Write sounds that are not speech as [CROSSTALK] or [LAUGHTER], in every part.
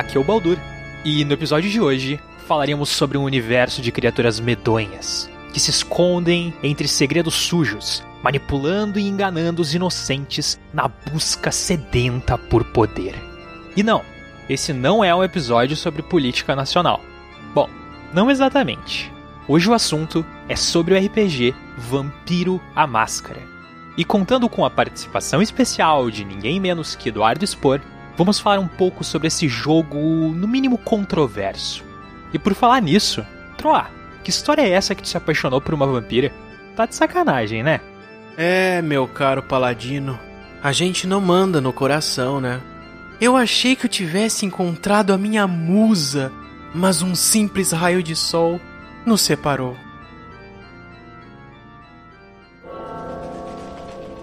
Aqui é o Baldur. E no episódio de hoje falaremos sobre um universo de criaturas medonhas que se escondem entre segredos sujos, manipulando e enganando os inocentes na busca sedenta por poder. E não, esse não é um episódio sobre política nacional. Bom, não exatamente. Hoje o assunto é sobre o RPG Vampiro a Máscara. E contando com a participação especial de ninguém menos que Eduardo Spor, vamos falar um pouco sobre esse jogo, no mínimo controverso. E por falar nisso, Troá, que história é essa que tu se apaixonou por uma vampira? Tá de sacanagem, né? É, meu caro paladino, a gente não manda no coração, né? Eu achei que eu tivesse encontrado a minha musa, mas um simples raio de sol nos separou.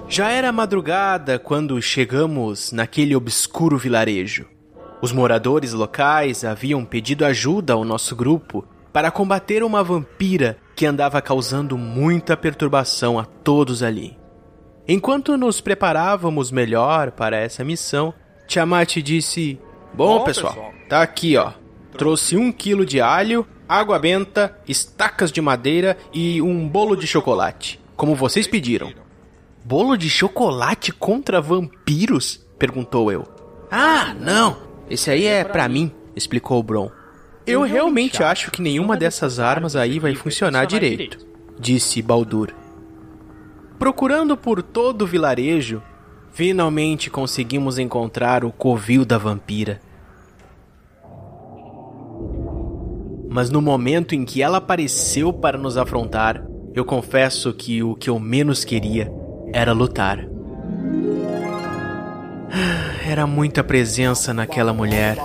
Já era madrugada quando chegamos naquele obscuro vilarejo. Os moradores locais haviam pedido ajuda ao nosso grupo para combater uma vampira que andava causando muita perturbação a todos ali. Enquanto nos preparávamos melhor para essa missão, Tiamat disse: Bom, pessoal, pessoal, tá aqui ó. Trouxe um quilo de alho, água benta, estacas de madeira e um bolo de chocolate, como vocês pediram. Bolo de chocolate contra vampiros? perguntou eu. Ah, não, esse aí é para mim, explicou o Bron. Eu realmente acho que nenhuma dessas armas aí vai funcionar direito, disse Baldur. Procurando por todo o vilarejo, finalmente conseguimos encontrar o covil da vampira. Mas no momento em que ela apareceu para nos afrontar, eu confesso que o que eu menos queria era lutar. Era muita presença naquela mulher.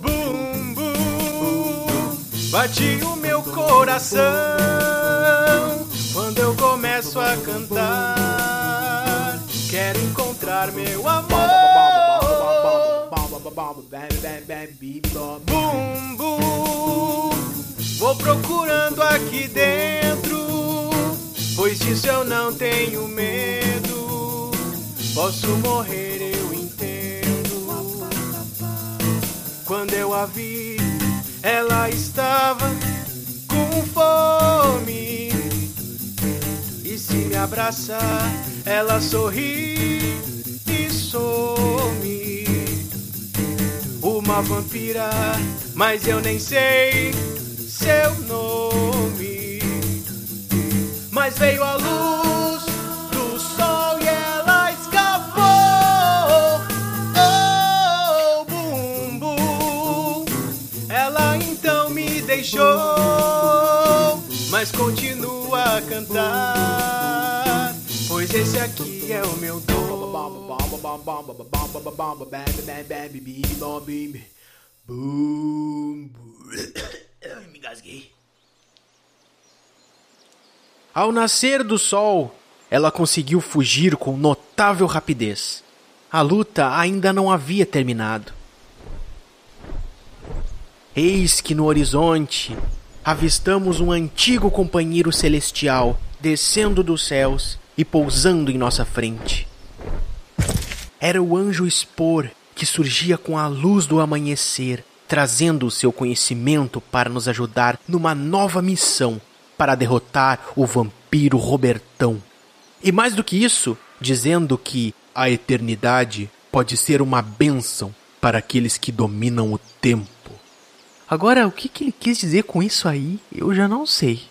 Bum, bum, bate o meu coração quando eu começo a cantar. Quero encontrar meu amor. Bum, bum, vou procurando aqui dentro Pois disso eu não tenho medo. Posso morrer, eu entendo. Quando eu a vi, ela estava com fome. E se me abraçar, ela sorri e some. Uma vampira, mas eu nem sei seu nome mas veio a luz do sol e ela escapou. Oh, bum, bum. Ela então me deixou, mas continua a cantar, pois esse aqui é o meu dom. Boom. Me gasguei. Ao nascer do sol, ela conseguiu fugir com notável rapidez. A luta ainda não havia terminado. Eis que no horizonte avistamos um antigo companheiro celestial descendo dos céus e pousando em nossa frente. Era o anjo Expor que surgia com a luz do amanhecer, trazendo o seu conhecimento para nos ajudar numa nova missão para derrotar o vampiro Robertão. E mais do que isso, dizendo que a eternidade pode ser uma bênção para aqueles que dominam o tempo. Agora, o que, que ele quis dizer com isso aí, eu já não sei.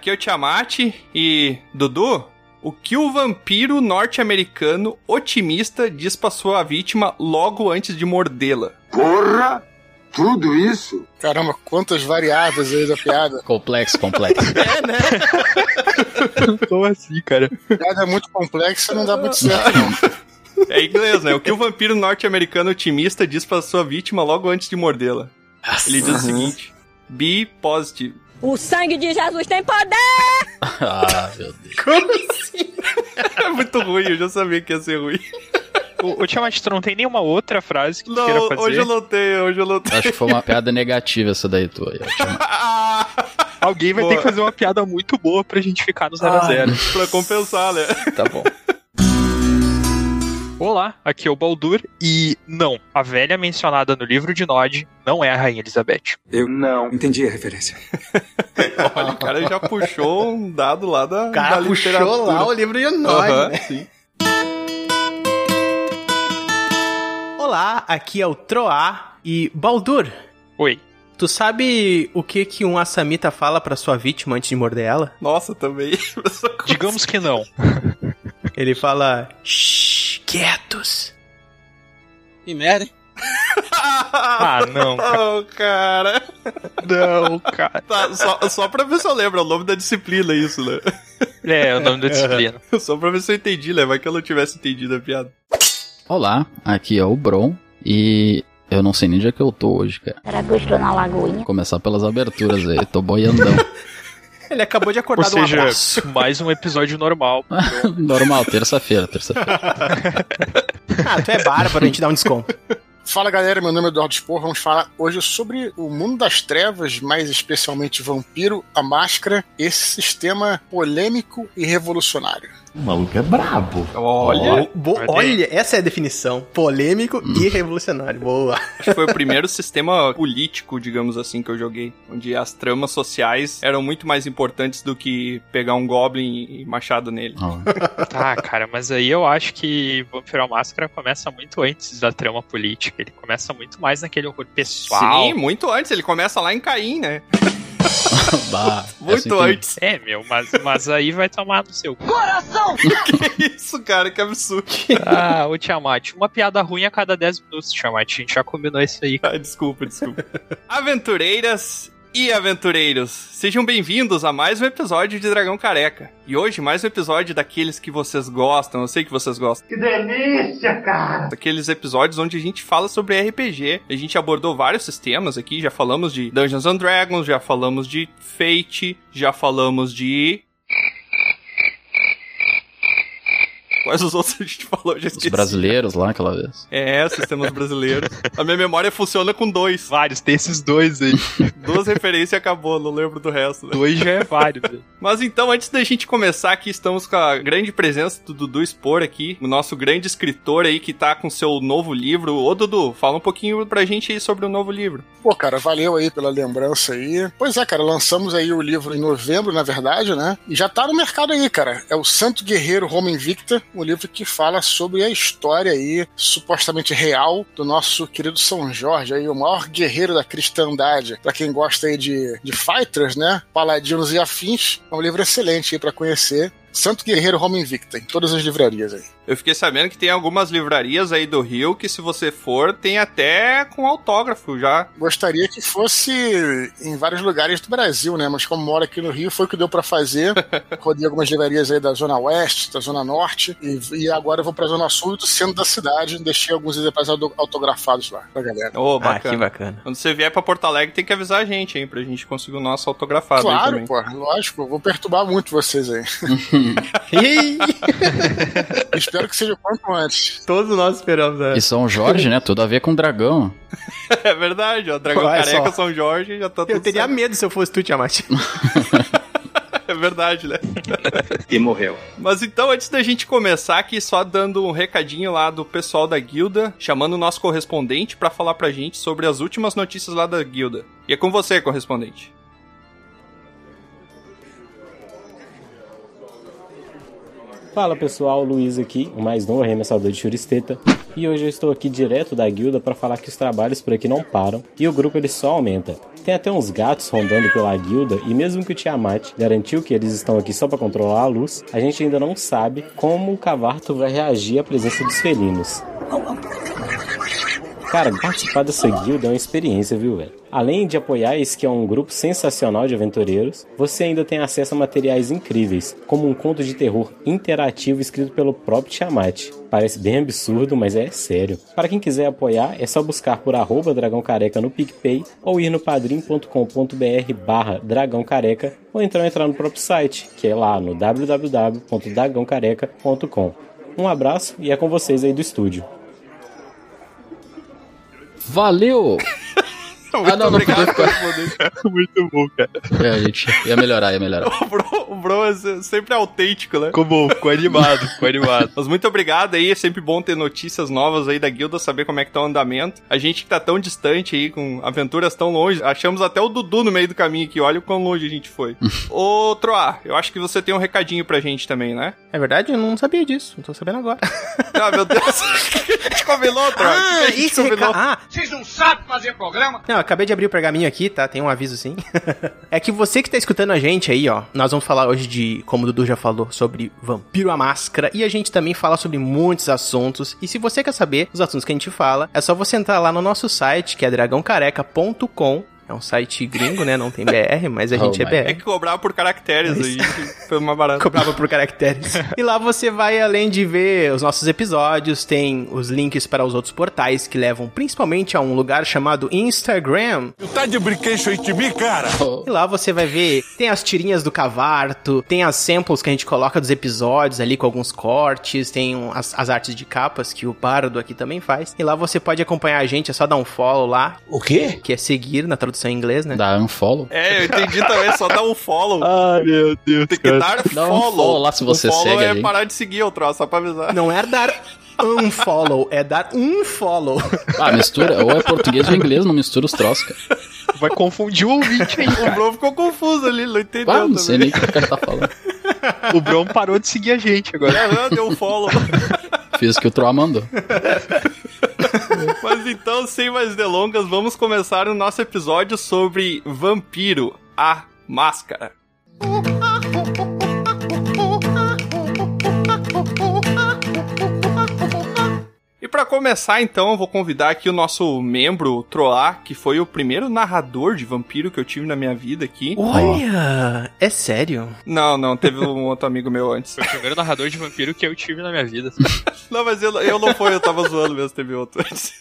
Aqui é o Tiamat e Dudu, o que o vampiro norte-americano otimista diz pra sua vítima logo antes de mordê-la? Porra! Tudo isso? Caramba, quantas variáveis aí da piada. [LAUGHS] complexo, complexo. [LAUGHS] é, né? [LAUGHS] Como assim, cara? A piada é muito complexa não dá muito certo, não. É inglês, né? O que o vampiro norte-americano otimista diz pra sua vítima logo antes de mordê-la? Ele diz o seguinte: Be positive. O sangue de Jesus tem poder! [LAUGHS] ah, Meu Deus. Como assim? [LAUGHS] É muito ruim, eu já sabia que ia ser ruim. O, o Tiamat, tu não tem nenhuma outra frase que tu Não, queira fazer? hoje eu não tenho, hoje eu não tenho. Acho que foi uma piada negativa essa daí tua. aí. [LAUGHS] Alguém vai Boa. ter que fazer uma piada muito boa pra gente ficar no 0x0. pra compensar, né? Tá bom. Olá, aqui é o Baldur e não, a velha mencionada no livro de Nod não é a Rainha Elizabeth. Eu não entendi a referência. [LAUGHS] Olha, o cara já puxou um dado lá da, O cara da puxou literatura. lá o livro de Nod, Aham, né? sim. Olá, aqui é o Troá e Baldur. Oi. Tu sabe o que que um assamita fala pra sua vítima antes de morder ela? Nossa, também. [LAUGHS] Digamos que não. Ele fala: Shh, [LAUGHS] quietos. Que merda, hein? [LAUGHS] Ah, não, [LAUGHS] cara. Oh, cara. Não, cara. Tá, só, só pra ver se eu lembro, é o nome da disciplina isso, né? É, o nome da [LAUGHS] disciplina. Só pra ver se eu entendi, né? Vai que eu não tivesse entendido a piada. Olá, aqui é o Bron e eu não sei nem onde é que eu tô hoje, cara. Eu estou na lagoinha? Vou começar pelas aberturas aí, tô boiandão. Ele acabou de acordar Ou um seja, abraço. mais um episódio normal. [LAUGHS] Normal, terça-feira, terça-feira. Ah, tu é bárbaro, a gente dá um desconto. Fala galera, meu nome é Eduardo Spor. Vamos falar hoje sobre o mundo das trevas, mais especialmente Vampiro, a Máscara, esse sistema polêmico e revolucionário. O maluco é brabo. Olha, Olha olha, essa é a definição: polêmico e revolucionário. Boa. acho que foi o primeiro sistema político, digamos assim, que eu joguei. Onde as tramas sociais eram muito mais importantes do que pegar um Goblin e machado nele. Ó, Tá, [LAUGHS] cara, mas aí eu acho que Vampiro à Máscara começa muito antes da trama política. Ele começa muito mais naquele horror pessoal. Sim, muito antes. Ele começa lá em Caim, né? [LAUGHS] bah, essa Muito antes. É, meu, mas, mas aí vai tomar no seu. [LAUGHS] que isso, cara? Que absurdo. Ah, ô Tiamat, uma piada ruim a cada 10 minutos, Tiamat. A gente já combinou isso aí. Ah, desculpa, desculpa. Aventureiras e aventureiros, sejam bem-vindos a mais um episódio de Dragão Careca. E hoje, mais um episódio daqueles que vocês gostam, eu sei que vocês gostam. Que delícia, cara! Daqueles episódios onde a gente fala sobre RPG. A gente abordou vários sistemas aqui, já falamos de Dungeons and Dragons, já falamos de Fate, já falamos de. Quais os outros [LAUGHS] a gente falou? Já Os brasileiros lá aquela vez. É, sistemas brasileiros. A minha memória funciona com dois. Vários, tem esses dois aí. [LAUGHS] Duas referências e acabou, não lembro do resto. né? Dois já é vários. né? Mas então, antes da gente começar aqui, estamos com a grande presença do Dudu Spor aqui, o nosso grande escritor aí que tá com seu novo livro. Ô Dudu, fala um pouquinho pra gente aí sobre o novo livro. Pô, cara, valeu aí pela lembrança aí. Pois é, cara, lançamos aí o livro em novembro, na verdade, né? E já tá no mercado aí, cara. É o Santo Guerreiro Roma Invicta, um livro que fala sobre a história aí, supostamente real, do nosso querido São Jorge aí, o maior guerreiro da cristandade. Pra quem gosta aí de, de fighters, né? Paladinos e afins, é um livro excelente aí pra conhecer. Santo Guerreiro Roma Invicta, em todas as livrarias aí. Eu fiquei sabendo que tem algumas livrarias aí do Rio que, se você for, tem até com autógrafo já. Gostaria que fosse em vários lugares do Brasil, né? Mas como moro aqui no Rio, foi o que deu pra fazer. [LAUGHS] Rodei algumas livrarias aí da Zona Oeste, da Zona Norte, e, e agora eu vou pra Zona Sul do centro da cidade. Deixei alguns exemplares auto- autografados lá pra galera. Ô, Ah, que bacana. bacana. Quando você vier pra Porto Alegre, tem que avisar a gente, hein, pra gente conseguir o nosso autografado aí Claro, também. pô, lógico, eu vou perturbar muito vocês aí. [LAUGHS] [LAUGHS] Espero que seja o quanto antes. Todos nós esperamos. É. E São Jorge, né? Tudo a ver com dragão. [LAUGHS] É verdade, ó. Dragão Careca, só. São Jorge, já tá tudo Eu teria certo. medo se eu fosse tu, Tiamat. [LAUGHS] É verdade, né? E morreu. Mas então, antes da gente começar aqui, só dando um recadinho lá do pessoal da guilda, chamando o nosso correspondente pra falar pra gente sobre as últimas notícias lá da guilda. E é com você, correspondente. Fala pessoal, Luiz aqui, mais novo arremessador de churisteta. E hoje eu estou aqui direto da guilda para falar que os trabalhos por aqui não param e o grupo ele só aumenta. Tem até uns gatos rondando pela guilda e mesmo que o Tiamat garantiu que eles estão aqui só para controlar a luz, a gente ainda não sabe como o Cavarto vai reagir à presença dos felinos. Cara, participar dessa guilda é uma experiência, viu, velho? Além de apoiar esse que é um grupo sensacional de aventureiros, você ainda tem acesso a materiais incríveis, como um conto de terror interativo escrito pelo próprio Tiamat. Parece bem absurdo, mas é sério. Para quem quiser apoiar, é só buscar por arroba Dragão Careca no PicPay ou ir no padrim.com.br barra Dragão Careca ou então entrar no próprio site, que é lá no www.dragãocareca.com. Um abraço e é com vocês aí do estúdio. Valeu! Muito Ah, não, não obrigado por responder. [LAUGHS] Muito bom, cara. É, a gente ia melhorar, ia melhorar. [LAUGHS] O Bro, o Bro é se- sempre autêntico, né? Ficou bom, ficou animado, ficou animado. [LAUGHS] Mas muito obrigado aí, é sempre bom ter notícias novas aí da guilda, saber como é que tá o andamento. A gente que tá tão distante aí, com aventuras tão longe, achamos até o Dudu no meio do caminho aqui, olha o quão longe a gente foi. Ô, Troá, eu acho que você tem um recadinho pra gente também, né? É verdade? Eu não sabia disso. Não tô sabendo agora. Ah, meu Deus, a gente combinou, Troá? O que que a gente esse combinou? reca- Ah, Vocês não sabem fazer programa? Não, acabei de abrir o pergaminho aqui, tá? Tem um aviso sim. [LAUGHS] é que você que tá escutando a gente aí, ó, nós vamos falar hoje de, como o Dudu já falou, sobre Vampiro a Máscara. E a gente também fala sobre muitos assuntos. E se você quer saber os assuntos que a gente fala, é só você entrar lá no nosso site, que é dragãocareca.com. É um site gringo, né? Não tem BR, mas a Oh gente é my. É BR. que cobrar por caracteres aí, foi uma barata. [LAUGHS] Cobrava por caracteres. [LAUGHS] e lá você vai, além de ver os nossos episódios, tem os links para os outros portais que levam principalmente a um lugar chamado Instagram. Tá de brinquedo de mim, cara? E lá você vai ver, tem as tirinhas do Cavarto, tem as samples que a gente coloca dos episódios ali com alguns cortes, tem as, as artes de capas que o Pardo aqui também faz. E lá você pode acompanhar a gente, é só dar um follow lá, O quê? que é seguir na tradução em inglês, né? Dá unfollow. É, eu entendi também, só dar um follow. [LAUGHS] Ai, meu Deus, Tem que dar Dá um follow. follow lá se você o follow segue é ali. parar de seguir o troço, só pra avisar. Não é dar um follow, é dar um follow. Ah, mistura. Ou é português ou inglês, não mistura os troços, cara. Vai confundir o ouvinte aí, O. Bro ficou confuso ali, não entendeu Ah, não sei também. nem o que o cara tá falando. O Bron parou de seguir a gente agora. É, deu um follow. [LAUGHS] Fiz o que o Troa mandou. [LAUGHS] Mas então, sem mais delongas, vamos começar o nosso episódio sobre Vampiro, a Máscara. [LAUGHS] E pra começar, então, eu vou convidar aqui o nosso membro, o Troar, que foi o primeiro narrador de vampiro que eu tive na minha vida aqui. Olha, é sério? Não, não, teve um outro amigo meu antes. Foi o primeiro narrador de vampiro que eu tive na minha vida. [LAUGHS] Não, mas eu, eu não fui, eu tava zoando mesmo, teve outro antes.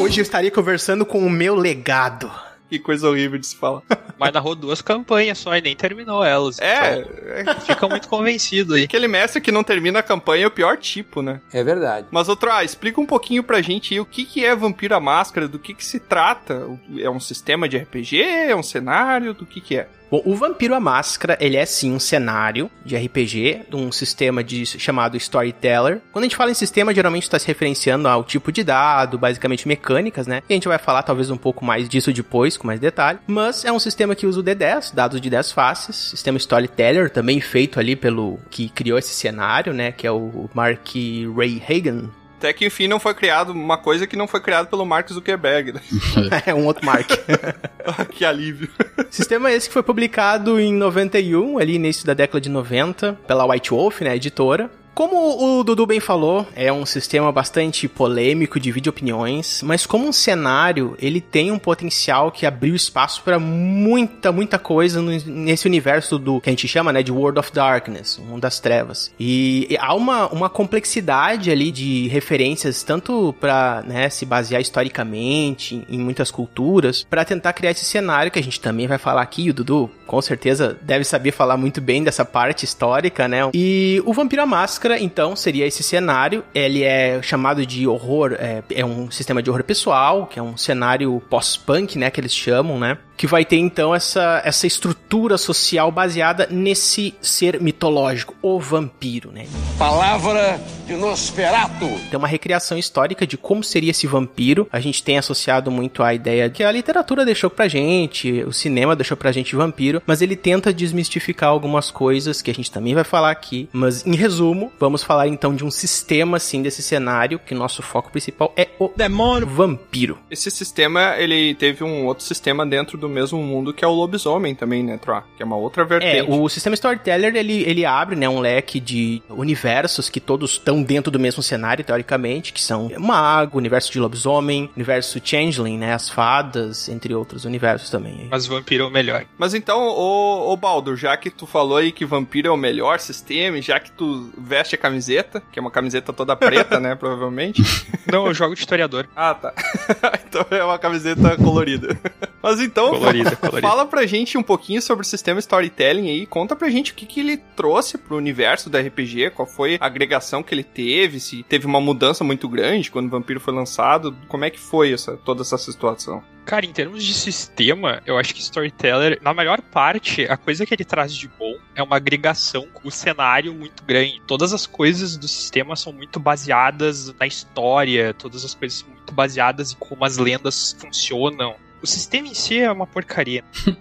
Hoje eu estaria conversando com o meu legado. Que coisa horrível de se falar. [LAUGHS] Mas narrou duas campanhas só e nem terminou elas. É, Então, fica muito convencido aí. aquele mestre que não termina a campanha é o pior tipo, né? É verdade. Mas, outro, ah, explica um pouquinho pra gente aí o que, que é Vampiro à Máscara, do que, que se trata. É um sistema de RPG? É um cenário? Do que, que é? Bom, o Vampiro à Máscara, ele é sim um cenário de RPG, de um sistema de, chamado Storyteller. Quando a gente fala em sistema, geralmente está se referenciando ao tipo de dado, basicamente mecânicas, né? E a gente vai falar talvez um pouco mais disso depois, com mais detalhe. Mas é um sistema que usa o D10, dados de 10 faces, sistema Storyteller, também feito ali pelo que criou esse cenário, né? Que é o Mark Ray Hagan. Até que, enfim, não foi criado uma coisa que não foi criada pelo Mark Zuckerberg, né? [LAUGHS] é um outro Mark. [LAUGHS] que alívio. [LAUGHS] Sistema esse que foi publicado em 91, ali início da década de 90, pela White Wolf, né, editora. Como o Dudu bem falou, é um sistema bastante polêmico, divide opiniões, mas como um cenário, ele tem um potencial que abriu espaço para muita, muita coisa nesse universo do que a gente chama, né, de World of Darkness, mundo das trevas. E, há uma, uma complexidade ali de referências, tanto para né, se basear historicamente em muitas culturas, para tentar criar esse cenário que a gente também vai falar aqui. O Dudu, com certeza, deve saber falar muito bem dessa parte histórica, né? E o Vampiro Máscara, então, seria esse cenário. Ele é chamado de horror, é, é um sistema de horror pessoal, que é um cenário pós-punk, né, que eles chamam, né? Que vai ter, então, essa, essa estrutura social baseada nesse ser mitológico, o vampiro, né? Palavra de Nosferato. Tem uma recriação histórica de como seria esse vampiro. A gente tem associado muito a ideia que a literatura deixou pra gente, o cinema deixou pra gente vampiro, mas ele tenta desmistificar algumas coisas que a gente também vai falar aqui. Mas, em resumo, vamos falar então de um sistema, assim, desse cenário, que nosso foco principal é o demônio vampiro. Esse sistema, ele teve um outro sistema dentro do mesmo mundo que é o lobisomem também, né, Troa? Que é uma outra É, vertente. o sistema Storyteller, ele, ele abre, né, um leque de universos que todos estão dentro do mesmo cenário, teoricamente, que são Mago, universo de lobisomem, universo Changeling, né, as fadas, entre outros universos também. Mas vampiro é o melhor. Mas então, ô, ô Baldo, já que tu falou aí que vampiro é o melhor sistema, e já que tu veste a camiseta, que é uma camiseta toda preta, né, [LAUGHS] provavelmente. Não, eu jogo de historiador. Ah, tá. [LAUGHS] então é uma camiseta colorida. [LAUGHS] Mas então, Colorida, colorida. fala pra gente um pouquinho sobre o sistema storytelling aí, conta pra gente o que, que ele trouxe pro universo do RPG, qual foi a agregação que ele teve, se teve uma mudança muito grande quando o Vampiro foi lançado, como é que foi essa, toda essa situação? Cara, em termos de sistema, eu acho que Storyteller, na maior parte, a coisa que ele traz de bom é uma agregação com o cenário muito grande. Todas as coisas do sistema são muito baseadas na história, todas as coisas são muito baseadas em como as lendas funcionam. O sistema em si é uma porcaria. [LAUGHS]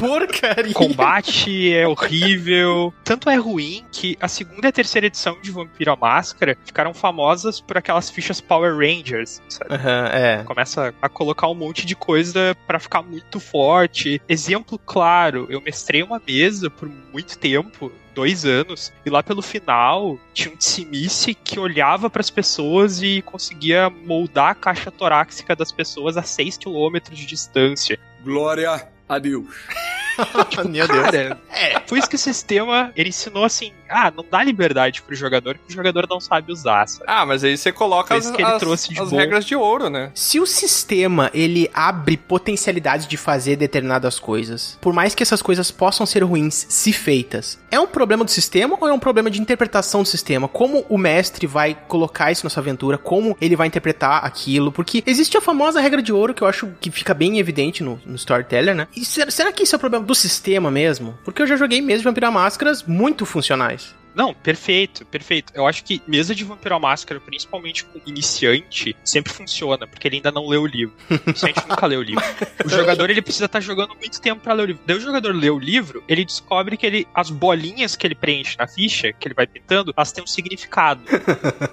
Porcaria! Combate é horrível. Tanto é ruim que a segunda e a terceira edição de Vampiro à Máscara ficaram famosas por aquelas fichas Power Rangers, sabe? Aham, é. Começa a colocar um monte de coisa pra ficar muito forte. Exemplo claro, eu mestrei uma mesa por muito tempo, dois anos, e lá pelo final tinha um Tsimice que olhava pras pessoas e conseguia moldar a caixa torácica das pessoas a 6 km de distância. Glória a Deus. [LAUGHS] Meu Deus. Cara, é, foi isso que o sistema ele ensinou assim: ah, não dá liberdade pro jogador que o jogador não sabe usar. Sabe? Ah, mas aí você coloca as, isso que ele as- trouxe de as bom. regras de ouro, né? Se o sistema ele abre potencialidade de fazer determinadas coisas, por mais que essas coisas possam ser ruins se feitas, é um problema do sistema ou é um problema de interpretação do sistema? Como o mestre vai colocar isso na sua aventura? Como ele vai interpretar aquilo? Porque existe a famosa regra de ouro que eu acho que fica bem evidente no, no Storyteller, né? E será, será que isso é o problema do sistema mesmo? Porque eu já joguei mesmo à Máscaras muito funcionais. Não, perfeito, perfeito. Eu acho que mesa de Vampiro à Máscara, principalmente com iniciante, sempre funciona, porque ele ainda não leu o livro. O [LAUGHS] iniciante nunca leu o livro. O jogador, ele precisa estar jogando muito tempo pra ler o livro. Daí o jogador lê o livro, ele descobre que ele, as bolinhas que ele preenche na ficha, que ele vai pintando, elas têm um significado.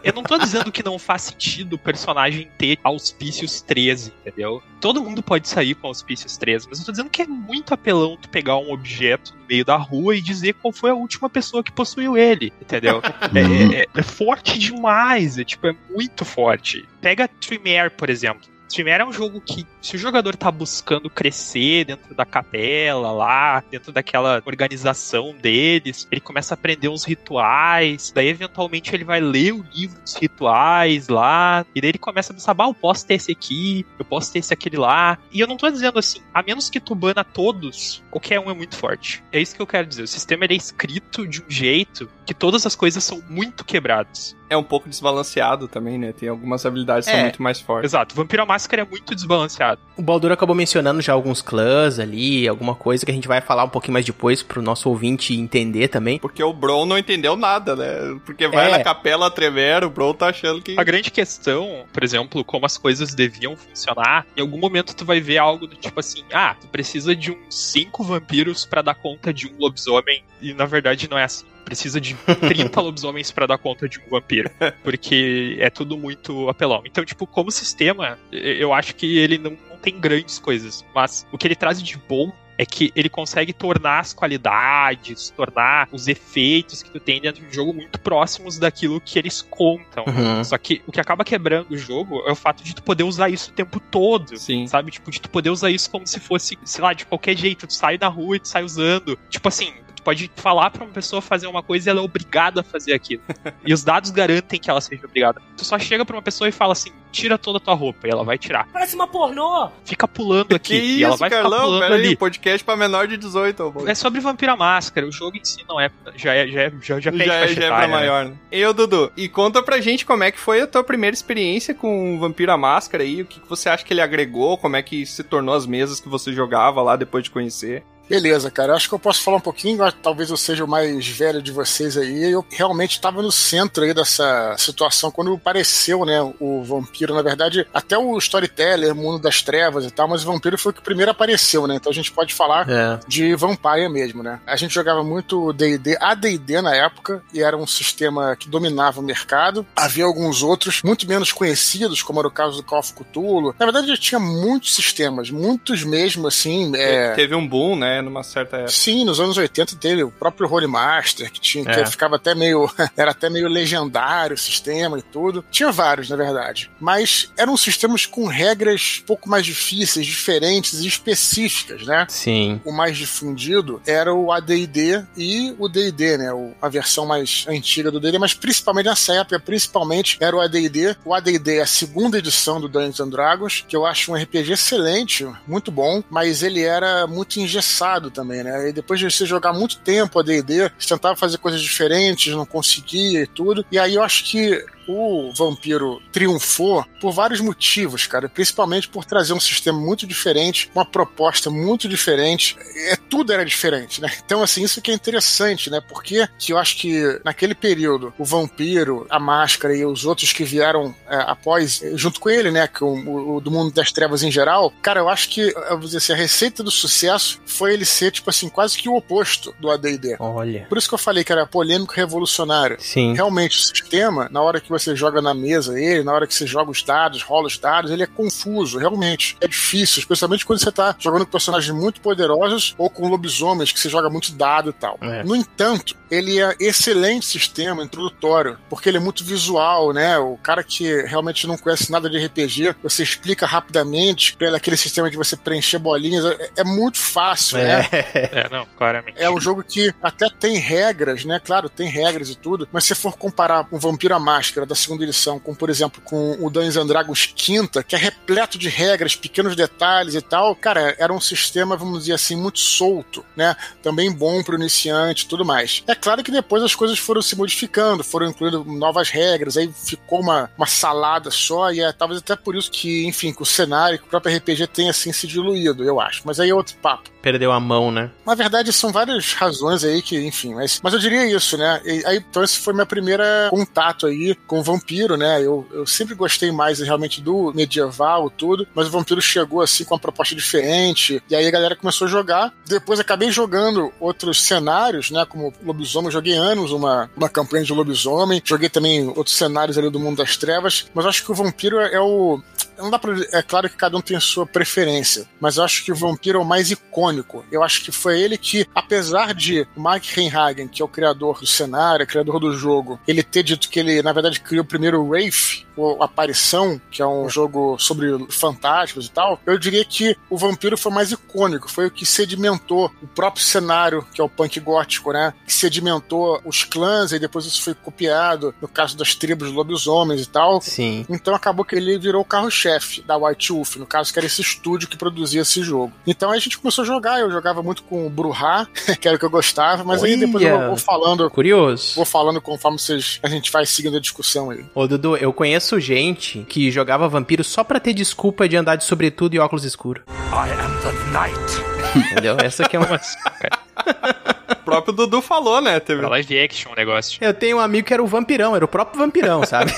Eu não tô dizendo que não faz sentido o personagem ter auspícios 13, entendeu? Todo mundo pode sair com auspícios 13, mas eu tô dizendo que é muito apelão tu pegar um objeto no meio da rua e dizer qual foi a última pessoa que possuiu ele, entendeu? [LAUGHS] É, é- é forte demais, é tipo, é muito forte. Pega Tremere, por exemplo. Tremere é um jogo que, se o jogador tá buscando crescer dentro da capela lá, dentro daquela organização deles, ele começa a aprender uns rituais, daí eventualmente ele vai ler o livro dos rituais lá, e daí ele começa a pensar, bah, eu posso ter esse aqui, eu posso ter esse aquele lá. E eu não tô dizendo assim, a menos que tu bana todos, qualquer um é muito forte. É isso que eu quero dizer. O sistema é escrito de um jeito que todas as coisas são muito quebradas. É um pouco desbalanceado também, né? Tem algumas habilidades que são É. muito mais fortes. Exato, Vampiro à Máscara é muito desbalanceado. O Baldur acabou mencionando já alguns clãs ali, alguma coisa que a gente vai falar um pouquinho mais depois pro nosso ouvinte entender também. Porque o Bron não entendeu nada, né? Porque vai É. na capela tremer, o Bron tá achando que. A grande questão, por exemplo, como as coisas deviam funcionar, em algum momento tu vai ver algo do tipo assim: ah, tu precisa de uns cinco vampiros pra dar conta de um lobisomem, e na verdade não é assim. Precisa de 30 [LAUGHS] lobisomens pra dar conta de um vampiro. Porque é tudo muito apelão. Então, tipo, como sistema, eu acho que ele não, não tem grandes coisas. Mas o que ele traz de bom é que ele consegue tornar as qualidades, tornar os efeitos que tu tem dentro do jogo muito próximos daquilo que eles contam. Uhum. Só que o que acaba quebrando o jogo é o fato de tu poder usar isso o tempo todo. Sim. Sabe? Tipo, de tu poder usar isso como se fosse, sei lá, de qualquer jeito. Tu sai na rua e tu sai usando. Tipo assim, pode falar pra uma pessoa fazer uma coisa e ela é obrigada a fazer aquilo. e os dados garantem que ela seja obrigada. Tu só chega pra uma pessoa e fala assim: tira toda a tua roupa. E ela vai tirar. Parece uma pornô! Fica pulando aqui. Que e ela isso, vai ficar Carlão? pulando Pera aí, ali. podcast pra menor de 18, ô, Baldur. É sobre Vampira Máscara. O jogo em si não é. Já é. Já, é, já, já já, é- já é pra né? maior, né? E ô, Dudu, e conta pra gente como é que foi a tua primeira experiência com à Máscara aí, o que que você acha que ele agregou, como é que se tornou as mesas que você jogava lá depois de conhecer. Beleza, cara. Acho que eu posso falar um pouquinho, talvez eu seja o mais velho de vocês aí. Eu realmente estava no centro aí dessa situação quando apareceu, né, o vampiro. Na verdade, até o storyteller, Mundo das Trevas e tal, mas o vampiro foi o que primeiro apareceu, né? Então a gente pode falar É. de Vampire mesmo, né? A gente jogava muito D&D, AD&D na época, e era um sistema que dominava o mercado. Havia alguns outros muito menos conhecidos, como era o caso do Call of Cthulhu. Na verdade, já tinha muitos sistemas, muitos mesmo, assim, é... Teve um boom, né, numa certa época. Sim, nos anos 80 teve o próprio Holy Master, que tinha, É. que ficava até meio. [LAUGHS] era até meio legendário o sistema e tudo. Tinha vários, na verdade. Mas eram sistemas com regras um pouco mais difíceis, diferentes e específicas, né? Sim. O mais difundido era o AD&D e o D&D, né? A versão mais antiga do D&D, mas principalmente nessa época, principalmente era o AD&D. O AD&D é a segunda edição do Dungeons and Dragons, que eu acho um RPG excelente, muito bom, mas ele era muito engessado também, né? E depois de você jogar muito tempo AD&D, você tentava fazer coisas diferentes, não conseguia e tudo. E aí eu acho que o Vampiro triunfou por vários motivos, cara. Principalmente por trazer um sistema muito diferente, uma proposta muito diferente. É, tudo era diferente, né? Então, assim, isso que é interessante, né? Porque que eu acho que naquele período, o Vampiro, a Máscara e os outros que vieram é, após, eh, junto com ele, né? Que o, o- do mundo das trevas em geral, cara, eu acho que, eu vou dizer assim, a receita do sucesso foi ele ser, tipo assim, quase que o oposto do AD&D. Olha. Por isso que eu falei que era polêmico revolucionário. Sim. Realmente, o sistema, na hora que você joga na mesa ele, na hora que você joga os dados, rola os dados, ele é confuso, realmente. É difícil, especialmente quando você tá jogando com personagens muito poderosos ou com lobisomens, que você joga muito dado e tal. É. No entanto, ele é excelente sistema introdutório, porque ele é muito visual, né? O cara que realmente não conhece nada de RPG, você explica rapidamente pelo aquele sistema de você preencher bolinhas, é, é muito fácil, né? É, não, claramente. É um jogo que até tem regras, né? Claro, tem regras e tudo, mas se for comparar o Vampiro à Máscara da segunda edição com, por exemplo, com o Dungeons and Dragons quinta, que é repleto de regras, pequenos detalhes e tal, cara, era um sistema, vamos dizer assim, muito solto, né? Também bom pro iniciante e tudo mais. É claro que depois as coisas foram se modificando, foram incluindo novas regras, aí ficou uma, uma salada só, e é talvez até por isso que, enfim, que o cenário, que o próprio RPG tenha assim se diluído, eu acho. Mas aí é outro papo. Perdeu a mão, né? Na verdade, são várias razões aí que, enfim, mas, mas eu diria isso, né? E, aí, então, esse foi meu primeiro contato aí com o vampiro, né? Eu, eu sempre gostei mais realmente do medieval, tudo, mas o vampiro chegou assim com uma proposta diferente, e aí a galera começou a jogar. Depois acabei jogando outros cenários, né? Como lobisomem, joguei anos uma, uma campanha de lobisomem, joguei também outros cenários ali do mundo das trevas, mas acho que o vampiro é o. Não dá pra. É claro que cada um tem a sua preferência, mas eu acho que o vampiro é o mais icônico. Eu acho que foi ele que, apesar de Mike Reinhagen, que é o criador do cenário, criador do jogo, ele ter dito que ele, na verdade, criou o primeiro Wraith, ou Aparição, que é um jogo sobre fantásticos e tal, eu diria que o vampiro foi mais icônico, foi o que sedimentou o próprio cenário, que é o punk gótico, né? Que sedimentou os clãs e depois isso foi copiado no caso das tribos lobisomens e tal. Sim. Então acabou que ele virou o carro-chefe da White Wolf, no caso que era esse estúdio que produzia esse jogo. Então aí a gente começou a jogar, eu jogava muito com o Bruhá, [LAUGHS] que era o que eu gostava, mas aí depois eu vou falando, Curioso. vou falando conforme vocês, a gente vai seguindo a discussão aí. Ô, Dudu, eu conheço gente que jogava vampiro só pra ter desculpa de andar de sobretudo e óculos escuros. I am the night. [LAUGHS] Entendeu? Essa aqui é uma. [LAUGHS] O próprio Dudu falou, né? Teve... pra live action o negócio. Eu tenho um amigo que era o vampirão, era o próprio vampirão, sabe?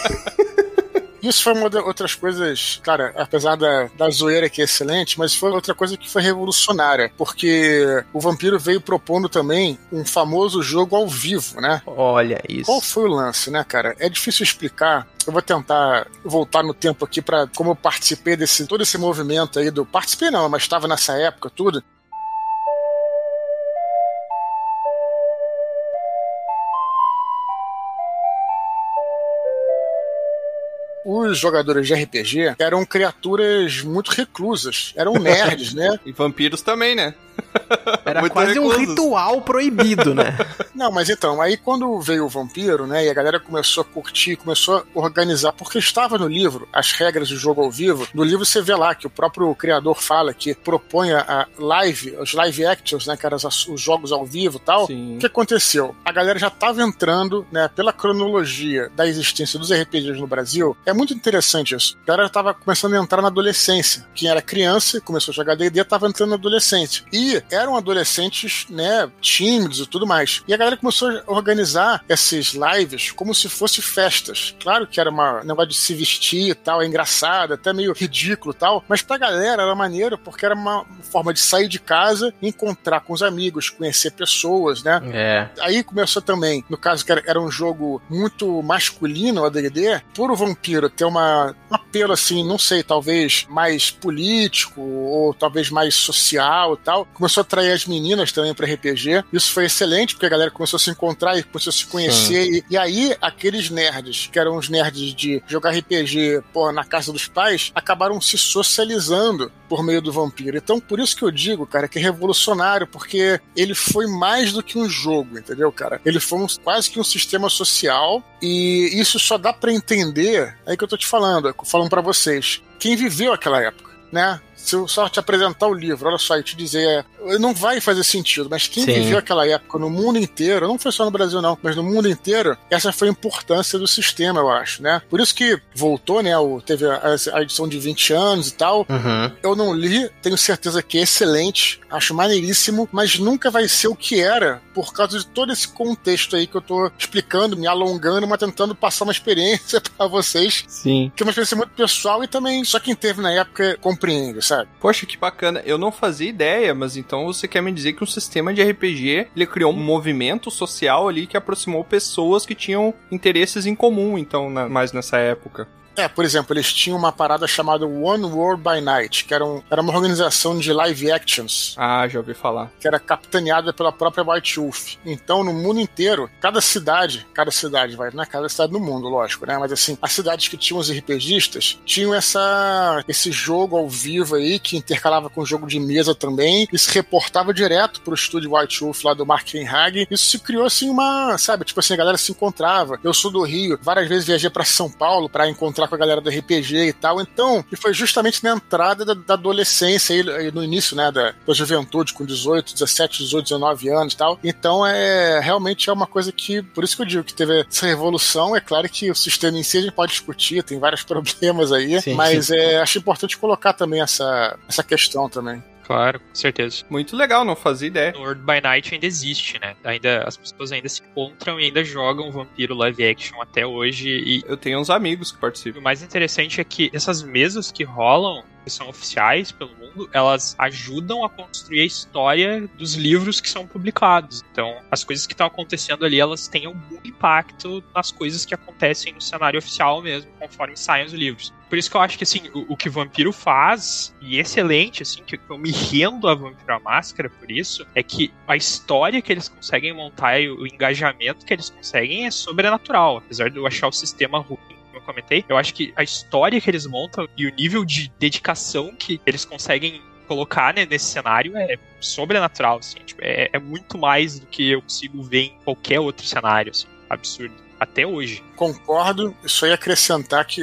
Isso foi uma das outras coisas, cara, apesar da, da zoeira que é excelente, mas foi outra coisa que foi revolucionária, porque o Vampiro veio propondo também um famoso jogo ao vivo, né? Olha isso. Qual foi o lance, né, cara? É difícil explicar. Eu vou tentar voltar no tempo aqui para como eu participei desse todo esse movimento aí do participei não, mas estava nessa época tudo. Os jogadores de RPG eram criaturas muito reclusas, eram nerds, né? [LAUGHS] E vampiros também, né? [LAUGHS] Era Muito quase um ritual proibido, né? [LAUGHS] Não, mas então, aí quando veio o vampiro, né, e a galera começou a curtir, começou a organizar, porque estava no livro as regras do jogo ao vivo. No livro você vê lá que o próprio criador fala que propõe a live, os live actions, né, que eram os jogos ao vivo e tal. Sim. O que aconteceu? A galera já estava entrando, né, pela cronologia da existência dos RPGs no Brasil. É muito interessante isso. A galera estava começando a entrar na adolescência. Quem era criança e começou a jogar D&D estava entrando na adolescência. E era um adolescentes, né, tímidos e tudo mais. E a galera começou a organizar essas lives como se fossem festas. Claro que era uma, um negócio de se vestir e tal, é engraçado, até meio ridículo e tal, mas pra galera era maneiro porque era uma forma de sair de casa, encontrar com os amigos, conhecer pessoas, né? É. Aí começou também, no caso que era, era um jogo muito masculino, o AD&D, por o vampiro ter uma, um apelo assim, não sei, talvez mais político ou talvez mais social e tal, começou a atrair as meninas também para RPG. Isso foi excelente porque a galera começou a se encontrar e começou a se conhecer e, e aí aqueles nerds, que eram os nerds de jogar RPG, pô, na casa dos pais, acabaram se socializando por meio do vampiro. Então, por isso que eu digo, cara, que é revolucionário, porque ele foi mais do que um jogo, entendeu, cara? Ele foi um, quase que um sistema social e isso só dá para entender, é aí que eu tô te falando, falando para vocês, quem viveu aquela época, né? Se eu só te apresentar o livro, olha só, e te dizer, não vai fazer sentido, mas quem Sim. viveu aquela época no mundo inteiro, não foi só no Brasil não, mas no mundo inteiro, essa foi a importância do sistema, eu acho, né? Por isso que voltou, né, o, teve a, a edição de 20 anos e tal, Uhum. eu não li, tenho certeza que é excelente, acho maneiríssimo, mas nunca vai ser o que era por causa de todo esse contexto aí que eu tô explicando, me alongando, mas tentando passar uma experiência [LAUGHS] pra vocês, Sim. que é uma experiência muito pessoal e também só quem teve na época compreende, sabe? Poxa, que bacana. Eu não fazia ideia, mas então você quer me dizer que um sistema de RPG, ele criou um movimento social ali que aproximou pessoas que tinham interesses em comum, então, na- mais nessa época. É, por exemplo, eles tinham uma parada chamada One World by Night, que era, um- era uma organização de live actions, Ah, já ouvi falar. que era capitaneada pela própria White Wolf. Então, no mundo inteiro, cada cidade, cada cidade, vai, não é cada cidade do mundo, lógico, né? Mas assim, as cidades que tinham os RPGistas tinham essa, esse jogo ao vivo aí, que intercalava com jogo de mesa também, e se reportava direto pro estúdio White Wolf lá do Mark Hag. Isso se criou assim uma, sabe, tipo assim, a galera se encontrava. Eu sou do Rio, várias vezes viajei pra São Paulo pra encontrar com a galera do RPG e tal. Então, e foi justamente na entrada da, da adolescência, aí, aí no início, né, da, da juventude, com 18, 17, 18, 19 anos e tal. Então, é realmente é uma coisa que, por isso que eu digo que teve essa revolução. É claro que o sistema em si a gente pode discutir, tem vários [LAUGHS] problemas aí, Sim. mas é, acho importante colocar também essa, essa questão também. Claro, com certeza. Muito legal, não fazia ideia. World by Night ainda existe, né? Ainda, as pessoas ainda se encontram e ainda jogam Vampiro live action até hoje. E Eu tenho uns amigos que participam. o mais interessante é que essas mesas que rolam, que são oficiais pelo mundo, elas ajudam a construir a história dos livros que são publicados. Então, as coisas que estão acontecendo ali, elas têm algum impacto nas coisas que acontecem no cenário oficial mesmo, conforme saem os livros. Por isso que eu acho que, assim, o, o que Vampiro faz, e excelente, assim, que eu me rendo a Vampiro à Máscara por isso, é que a história que eles conseguem montar e o engajamento que eles conseguem é sobrenatural. Apesar de eu achar o sistema ruim, eu comentei, eu acho que a história que eles montam e o nível de dedicação que eles conseguem colocar né, nesse cenário é sobrenatural, assim, tipo, é, é muito mais do que eu consigo ver em qualquer outro cenário, assim, absurdo. Até hoje. Concordo, isso aí acrescentar que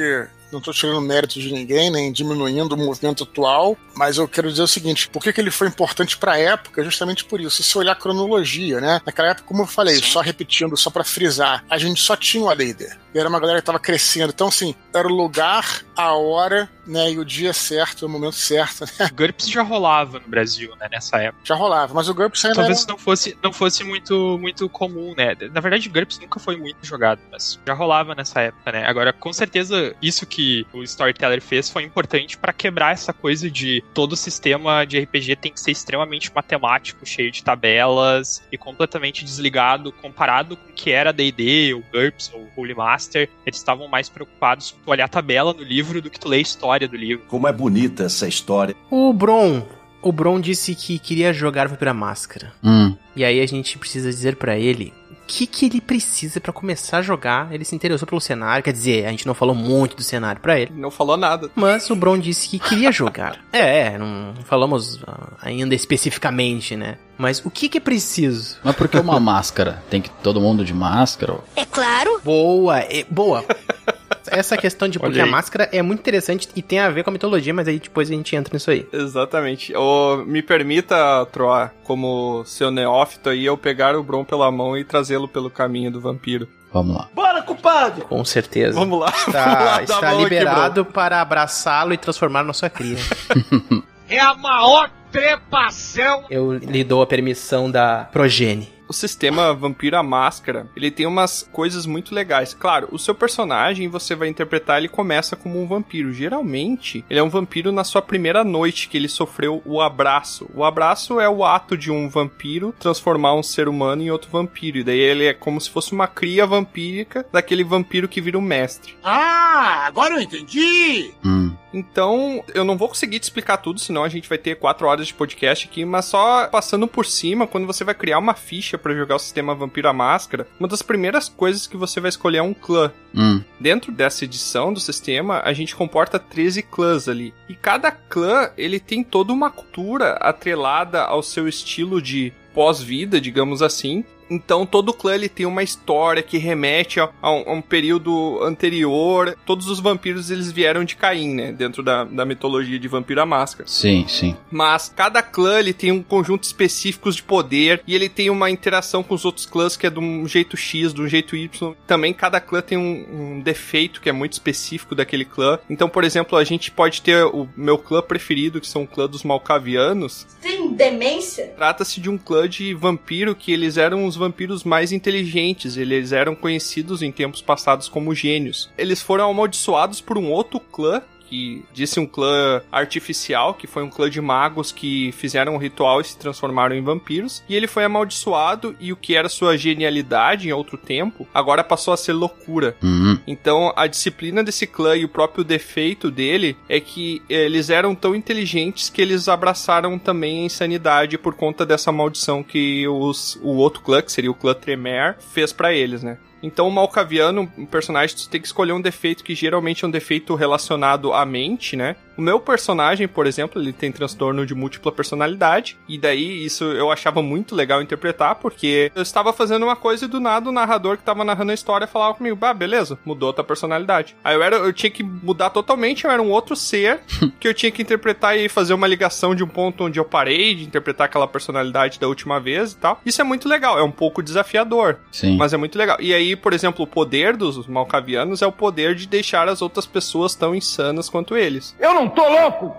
não estou tirando mérito de ninguém, nem diminuindo o movimento atual, mas eu quero dizer o seguinte: por que, que ele foi importante para a época? Justamente por isso. Se olhar a cronologia, né? Naquela época, como eu falei, só repetindo, só para frisar, a gente só tinha o AD&D. E era uma galera que estava crescendo. Então, assim, era o lugar, a hora, né? E o dia certo, o momento certo, né? O GURPS já rolava no Brasil, né, nessa época. Já rolava. Mas o GURPS ainda Talvez era... não fosse, não fosse muito, muito comum, né? Na verdade, o GURPS nunca foi muito jogado, mas já rolava nessa época, né? Agora, com certeza, isso que o Storyteller fez foi importante para quebrar essa coisa de todo o sistema de RPG tem que ser extremamente matemático, cheio de tabelas e completamente desligado comparado com o que era D&D, o GURPS ou o Holy Master. Eles estavam mais preocupados com tu olhar a tabela no livro do que tu ler a história do livro. Como é bonita essa história. O Bron. O Bron disse que queria jogar Vampira Máscara. Hum. E aí a gente precisa dizer pra ele que, que ele precisa pra começar a jogar. Ele se interessou pelo cenário, quer dizer, a gente não falou muito do cenário pra ele. Não falou nada. Mas o Bron disse que queria jogar. [LAUGHS] é, é, não falamos ah, ainda especificamente, né? Mas o que que é preciso? Mas por que uma [LAUGHS] máscara? Tem que todo mundo de máscara? É claro. Boa, é, boa. [LAUGHS] Essa questão de porque a máscara é muito interessante e tem a ver com a mitologia, mas aí depois a gente entra nisso aí. Exatamente. Ô, me permita, Troar, como seu neófito aí, eu pegar o Bron pela mão e trazê-lo pelo caminho do vampiro. Vamos lá. Bora, compadre! Com certeza. Vamos lá. Está, Vamos lá, está mão aqui, liberado para abraçá-lo e transformar na sua cria. [LAUGHS] É a maior trepação. Eu lhe dou a permissão da progene. O sistema Vampiro à Máscara, ele tem umas coisas muito legais. Claro, o seu personagem, você vai interpretar, ele começa como um vampiro. Geralmente, ele é um vampiro na sua primeira noite que ele sofreu o abraço. O abraço é o ato de um vampiro transformar um ser humano em outro vampiro. E daí ele é como se fosse uma cria vampírica daquele vampiro que vira um mestre. Ah, agora eu entendi. Hum. Então, eu não vou conseguir te explicar tudo, senão a gente vai ter quatro horas de podcast aqui, mas só passando por cima, quando você vai criar uma ficha para jogar o sistema Vampiro à Máscara, uma das primeiras coisas que você vai escolher é um clã. Hum. Dentro dessa edição do sistema, a gente comporta 13 clãs ali. E cada clã, ele tem toda uma cultura atrelada ao seu estilo de pós-vida, digamos assim, então todo clã ele tem uma história que remete a, a, um, a, um, período anterior. Todos os vampiros eles vieram de Caim, né? Dentro da, da mitologia de Vampiro à Máscara. Sim, sim. Mas cada clã ele tem um conjunto específico de poder e ele tem uma interação com os outros clãs que é de um jeito X, de um jeito Y. Também cada clã tem um, um defeito que é muito específico daquele clã. Então, por exemplo, a gente pode ter o meu clã preferido, que são o clã dos Malcavianos. Tem demência? Trata-se de um clã de vampiro que eles eram os vampiros mais inteligentes. Eles eram conhecidos em tempos passados como gênios. Eles foram amaldiçoados por um outro clã que disse um clã artificial, que foi um clã de magos que fizeram um ritual e se transformaram em vampiros. E ele foi amaldiçoado e o que era sua genialidade em outro tempo, agora passou a ser loucura. Uhum. Então a disciplina desse clã e o próprio defeito dele é que eles eram tão inteligentes que eles abraçaram também a insanidade por conta dessa maldição que os, o outro clã, que seria o clã Tremere, fez para eles, né? Então, o Malcaviano, um personagem, tu tem que escolher um defeito que geralmente é um defeito relacionado à mente, né? O meu personagem, por exemplo, ele tem transtorno de múltipla personalidade, e daí isso eu achava muito legal interpretar, porque eu estava fazendo uma coisa e do nada o narrador que estava narrando a história falava comigo, bah, beleza, mudou a tua personalidade. Aí eu, era, eu tinha que mudar totalmente, eu era um outro ser [LAUGHS] que eu tinha que interpretar e fazer uma ligação de um ponto onde eu parei de interpretar aquela personalidade da última vez e tal. Isso é muito legal, é um pouco desafiador, Sim. mas é muito legal. E aí, por exemplo, o poder dos Malcavianos é o poder de deixar as outras pessoas tão insanas quanto eles. Eu não tô louco!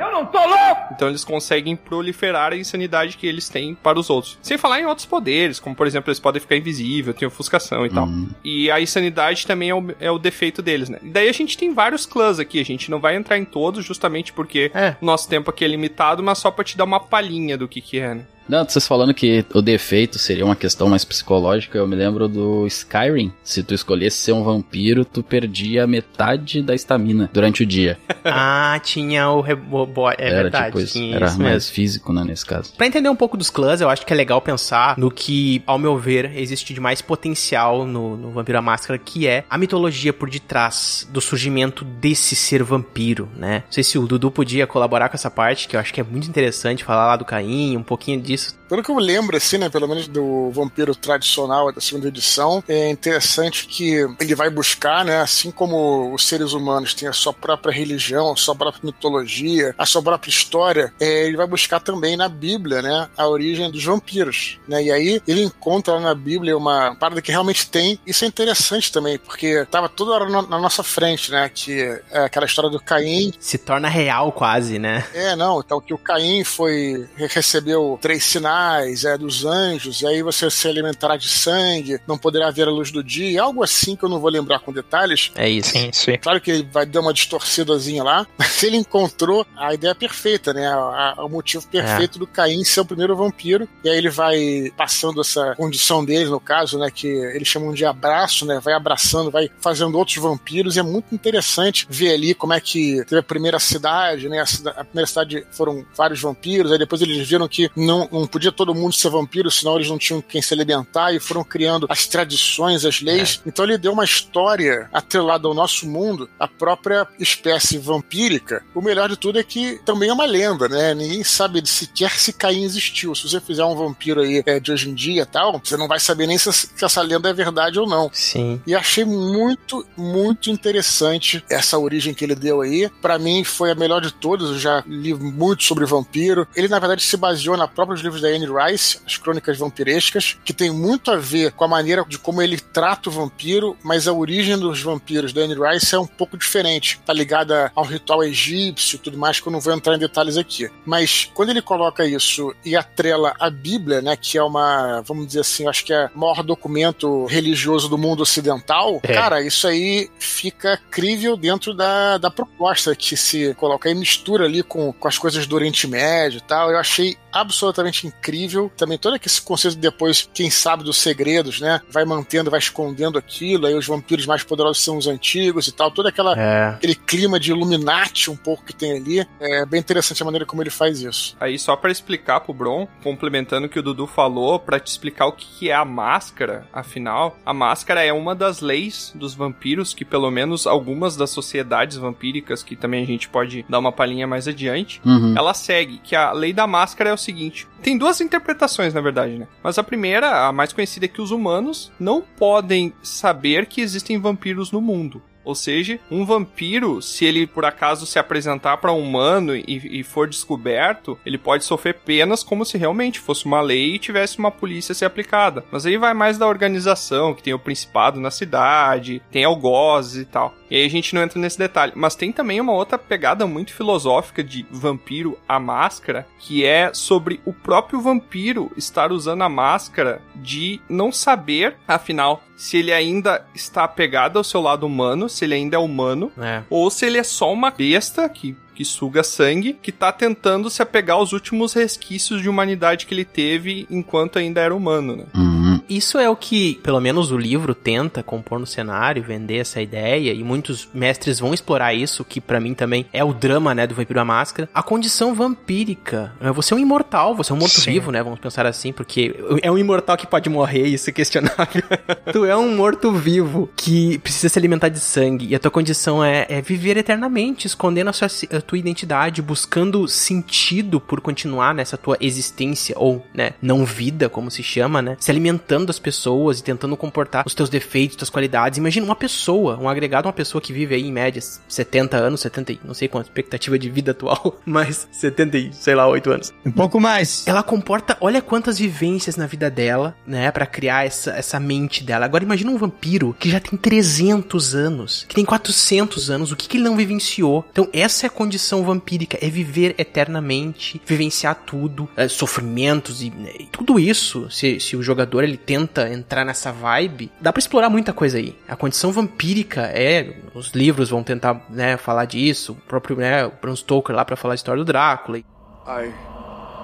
Eu não tô louco! Então eles conseguem proliferar a insanidade que eles têm para os outros. Sem falar em outros poderes, como por exemplo, eles podem ficar invisíveis, tem ofuscação e tal. Uhum. E a insanidade também é o, é o defeito deles, né? E daí a gente tem vários clãs aqui, a gente não vai entrar em todos, justamente porque É. o nosso tempo aqui é limitado, mas só pra te dar uma palhinha do que que é, né? Não, vocês falando que o defeito seria uma questão mais psicológica, eu me lembro do Skyrim. Se tu escolhesse ser um vampiro, tu perdia metade da estamina durante o dia. [LAUGHS] Ah, tinha o rebote. É era verdade. tipo isso. Era isso mais mesmo. físico, né, nesse caso. Pra entender um pouco dos clãs, eu acho que é legal pensar no que, ao meu ver, existe de mais potencial no, no Vampiro à Máscara, que é a mitologia por detrás do surgimento desse ser vampiro, né? Não sei se o Dudu podia colaborar com essa parte, que eu acho que é muito interessante falar lá do Caim, um pouquinho disso. Pelo que eu lembro, assim, né, pelo menos do vampiro tradicional da segunda edição, é interessante que ele vai buscar, né, assim como os seres humanos têm a sua própria religião, a sua própria mitologia, a sua própria história, é, ele vai buscar também na Bíblia, né, a origem dos vampiros, né, e aí ele encontra lá na Bíblia uma parada que realmente tem, isso é interessante também, porque tava toda hora na, na nossa frente, né, que é aquela história do Caim, Se torna real quase, né? é, não, então que o Caim foi recebeu três sinais, é dos anjos, e aí você se alimentará de sangue, não poderá ver a luz do dia, algo assim que eu não vou lembrar com detalhes. É isso. Sim, sim. Claro que ele vai dar uma distorcidazinha lá, [LAUGHS] mas ele encontrou a ideia perfeita, né? A- a- o motivo perfeito do Caim ser o primeiro vampiro. E aí ele vai passando essa condição dele, no caso, né? Que eles chamam de abraço, né? Vai abraçando, vai fazendo outros vampiros. E é muito interessante ver ali como é que teve a primeira cidade, né? A, cida- a primeira cidade foram vários vampiros. Aí depois eles viram que não, não podia todo mundo ser vampiro, senão eles não tinham quem se alimentar. E foram criando as tradições, as leis. Então ele deu uma história atrelada ao nosso mundo, a própria espécie vampírica. O melhor de tudo é que também é uma lenda, né? Ninguém sabe sequer se Caim existiu. Se você fizer um vampiro aí é, de hoje em dia e tal, você não vai saber nem se, se essa lenda é verdade ou não. Sim. E achei muito, muito interessante essa origem que ele deu aí. Pra mim foi a melhor de todas. Eu já li muito sobre vampiro. Ele na verdade se baseou na própria livros da Anne Rice, as Crônicas Vampirescas, que tem muito a ver com a maneira de como ele trata o vampiro, mas a origem dos vampiros da Anne Rice é um pouco diferente. Tá ligada ao ritual egípcio e tudo mais, que eu não vou entrar em detalhes aqui. Mas quando ele coloca isso e atrela a Bíblia, né, que é uma, vamos dizer assim, acho que é o maior documento religioso do mundo ocidental, É. cara, isso aí fica crível dentro da, da proposta que se coloca aí, mistura ali com, com as coisas do Oriente Médio e tal. Eu achei absolutamente incrível. Também todo esse conceito depois, quem sabe dos segredos, né? Vai mantendo, vai escondendo aquilo, aí os vampiros mais poderosos são os antigos e tal. Todo aquela, É. aquele clima de Illuminati um pouco que tem ali. É bem interessante a maneira como ele faz isso. Aí só pra explicar pro Bron, complementando o que o Dudu falou, pra te explicar o que que é a máscara, afinal, a máscara é uma das leis dos vampiros que pelo menos algumas das sociedades vampíricas, que também a gente pode dar uma palhinha mais adiante, Uhum. ela segue, que a lei da máscara é o seguinte, tem duas interpretações na verdade, né? Mas a primeira, a mais conhecida é que os humanos não podem saber que existem vampiros no mundo. Ou seja, um vampiro, se ele por acaso se apresentar para um humano e, e for descoberto, ele pode sofrer penas como se realmente fosse uma lei e tivesse uma polícia a ser aplicada. Mas aí vai mais da organização, que tem o principado na cidade, tem algozes e tal. E aí a gente não entra nesse detalhe. Mas tem também uma outra pegada muito filosófica de vampiro à máscara, que é sobre o próprio vampiro estar usando a máscara de não saber, afinal, se ele ainda está apegado ao seu lado humano, se ele ainda é humano, É. ou se ele é só uma besta que, que suga sangue, que tá tentando se apegar aos últimos resquícios de humanidade que ele teve enquanto ainda era humano, né? Uhum. Isso é o que, pelo menos, o livro tenta compor no cenário, vender essa ideia, e muitos mestres vão explorar isso, que pra mim também é o drama, né, do Vampiro à Máscara. A condição vampírica. É, Você é um imortal, você é um morto-vivo, né, vamos pensar assim, porque é um imortal que pode morrer, isso é questionável. [LAUGHS] tu é um morto-vivo que precisa se alimentar de sangue, e a tua condição é, é viver eternamente, escondendo a, sua, a tua identidade, buscando sentido por continuar nessa tua existência, ou, né, não vida, como se chama, né, se alimentando das pessoas e tentando comportar os teus defeitos, tuas qualidades. Imagina uma pessoa, um agregado, uma pessoa que vive aí em média 70 anos, 70, e- não sei qual a expectativa de vida atual, [LAUGHS] mas 70 e, sei lá, 8 anos. Um pouco mais. Ela comporta, olha quantas vivências na vida dela, né, Pra criar essa, essa mente dela. Agora imagina um vampiro que já tem 300 anos, que tem 400 anos, o que, que ele não vivenciou? Então essa é a condição vampírica, é viver eternamente, vivenciar tudo, é, sofrimentos e, né, e tudo isso. Se, se o jogador ele tenta entrar nessa vibe, dá pra explorar muita coisa aí. A condição vampírica é, os livros vão tentar, né, falar disso, o próprio, né, Bram Stoker lá pra falar a história do Drácula. I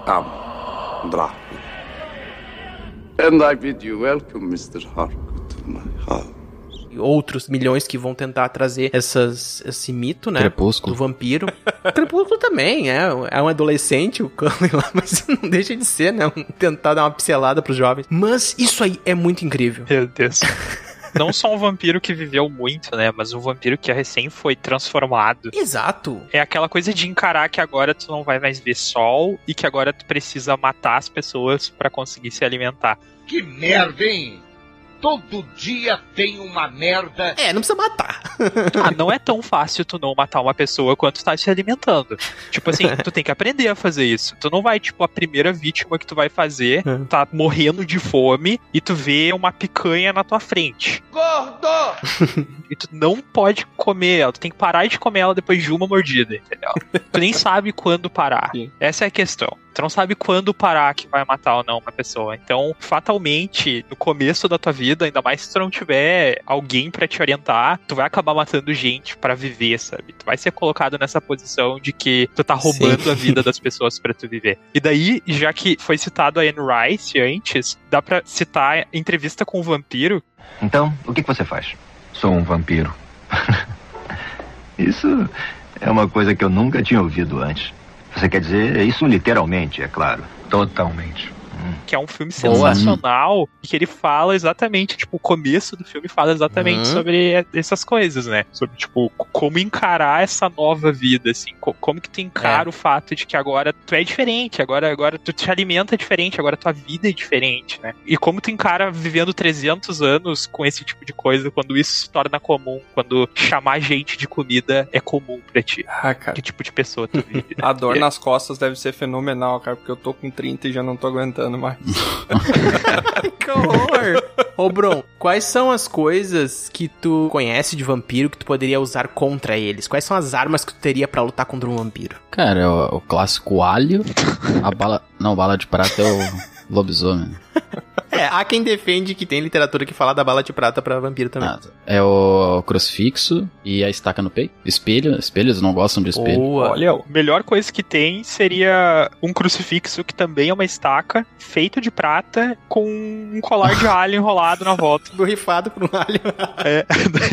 am Dracula. And I bid you welcome, Mr. Harcourt, to my house. Outros milhões que vão tentar trazer essas, esse mito, né? Crepúsculo. Do vampiro. [LAUGHS] Crepúsculo também, é. É um adolescente, o Cullen lá, [LAUGHS] mas não deixa de ser, né? Um- Tentar dar uma pincelada pros jovens. Mas isso aí é muito incrível. Meu Deus. [LAUGHS] Não só um vampiro que viveu muito, né? Mas um vampiro que recém foi transformado. Exato. É aquela coisa de encarar que agora tu não vai mais ver sol e que agora tu precisa matar as pessoas pra conseguir se alimentar. Que merda, hein? Todo dia tem uma merda. É, não precisa matar. Ah, não é tão fácil tu não matar uma pessoa quanto tu tá se alimentando. Tipo assim, tu tem que aprender a fazer isso. Tu não vai, tipo, a primeira vítima que tu vai fazer, tá morrendo de fome e tu vê uma picanha na tua frente. Gordo! E tu não pode comer ela, tu tem que parar de comer ela depois de uma mordida, entendeu? tu nem sabe quando parar. Essa é a questão. Tu não sabe quando parar que vai matar ou não uma pessoa. Então, fatalmente, no começo da tua vida, ainda mais se tu não tiver alguém pra te orientar, tu vai acabar matando gente pra viver, sabe? Tu vai ser colocado nessa posição de que tu tá roubando Sim. a vida das [LAUGHS] pessoas pra tu viver. E daí, já que foi citado a Anne Rice antes, dá pra citar a entrevista com o vampiro, Então, o que que você faz? Sou um vampiro. [LAUGHS] isso é uma coisa que eu nunca tinha ouvido antes. Você quer dizer isso literalmente, é claro. Totalmente. Que é um filme Boa. sensacional e que ele fala exatamente, tipo, o começo do filme fala exatamente Uhum. sobre essas coisas, né? Sobre, tipo, como encarar essa nova vida, assim, co- como que tu encara o fato de que agora tu é diferente, agora, agora tu te alimenta diferente, agora tua vida é diferente, né? E como tu encara vivendo 300 anos com esse tipo de coisa, quando isso se torna comum, quando chamar gente de comida é comum pra ti. Ah, cara. Que tipo de pessoa tu vive, né? A dor nas costas deve ser fenomenal, cara, porque eu tô com 30 e já não tô aguentando mais. [LAUGHS] que horror! Ô, Bron, quais são as coisas que tu conhece de vampiro que tu poderia usar contra eles? Quais são as armas que tu teria pra lutar contra um vampiro? Cara, é o, o clássico alho, a bala. Não, bala de prata é o lobisomem. [LAUGHS] É, há quem defende que tem literatura que fala da bala de prata pra vampiro também. Ah, é o crucifixo e a estaca no peito. Espelho, espelhos não gostam de espelho. Olha, a melhor coisa que tem seria um crucifixo que também é uma estaca, feito de prata, com um colar de alho enrolado na volta. [LAUGHS] Borrifado por um alho. [LAUGHS] É,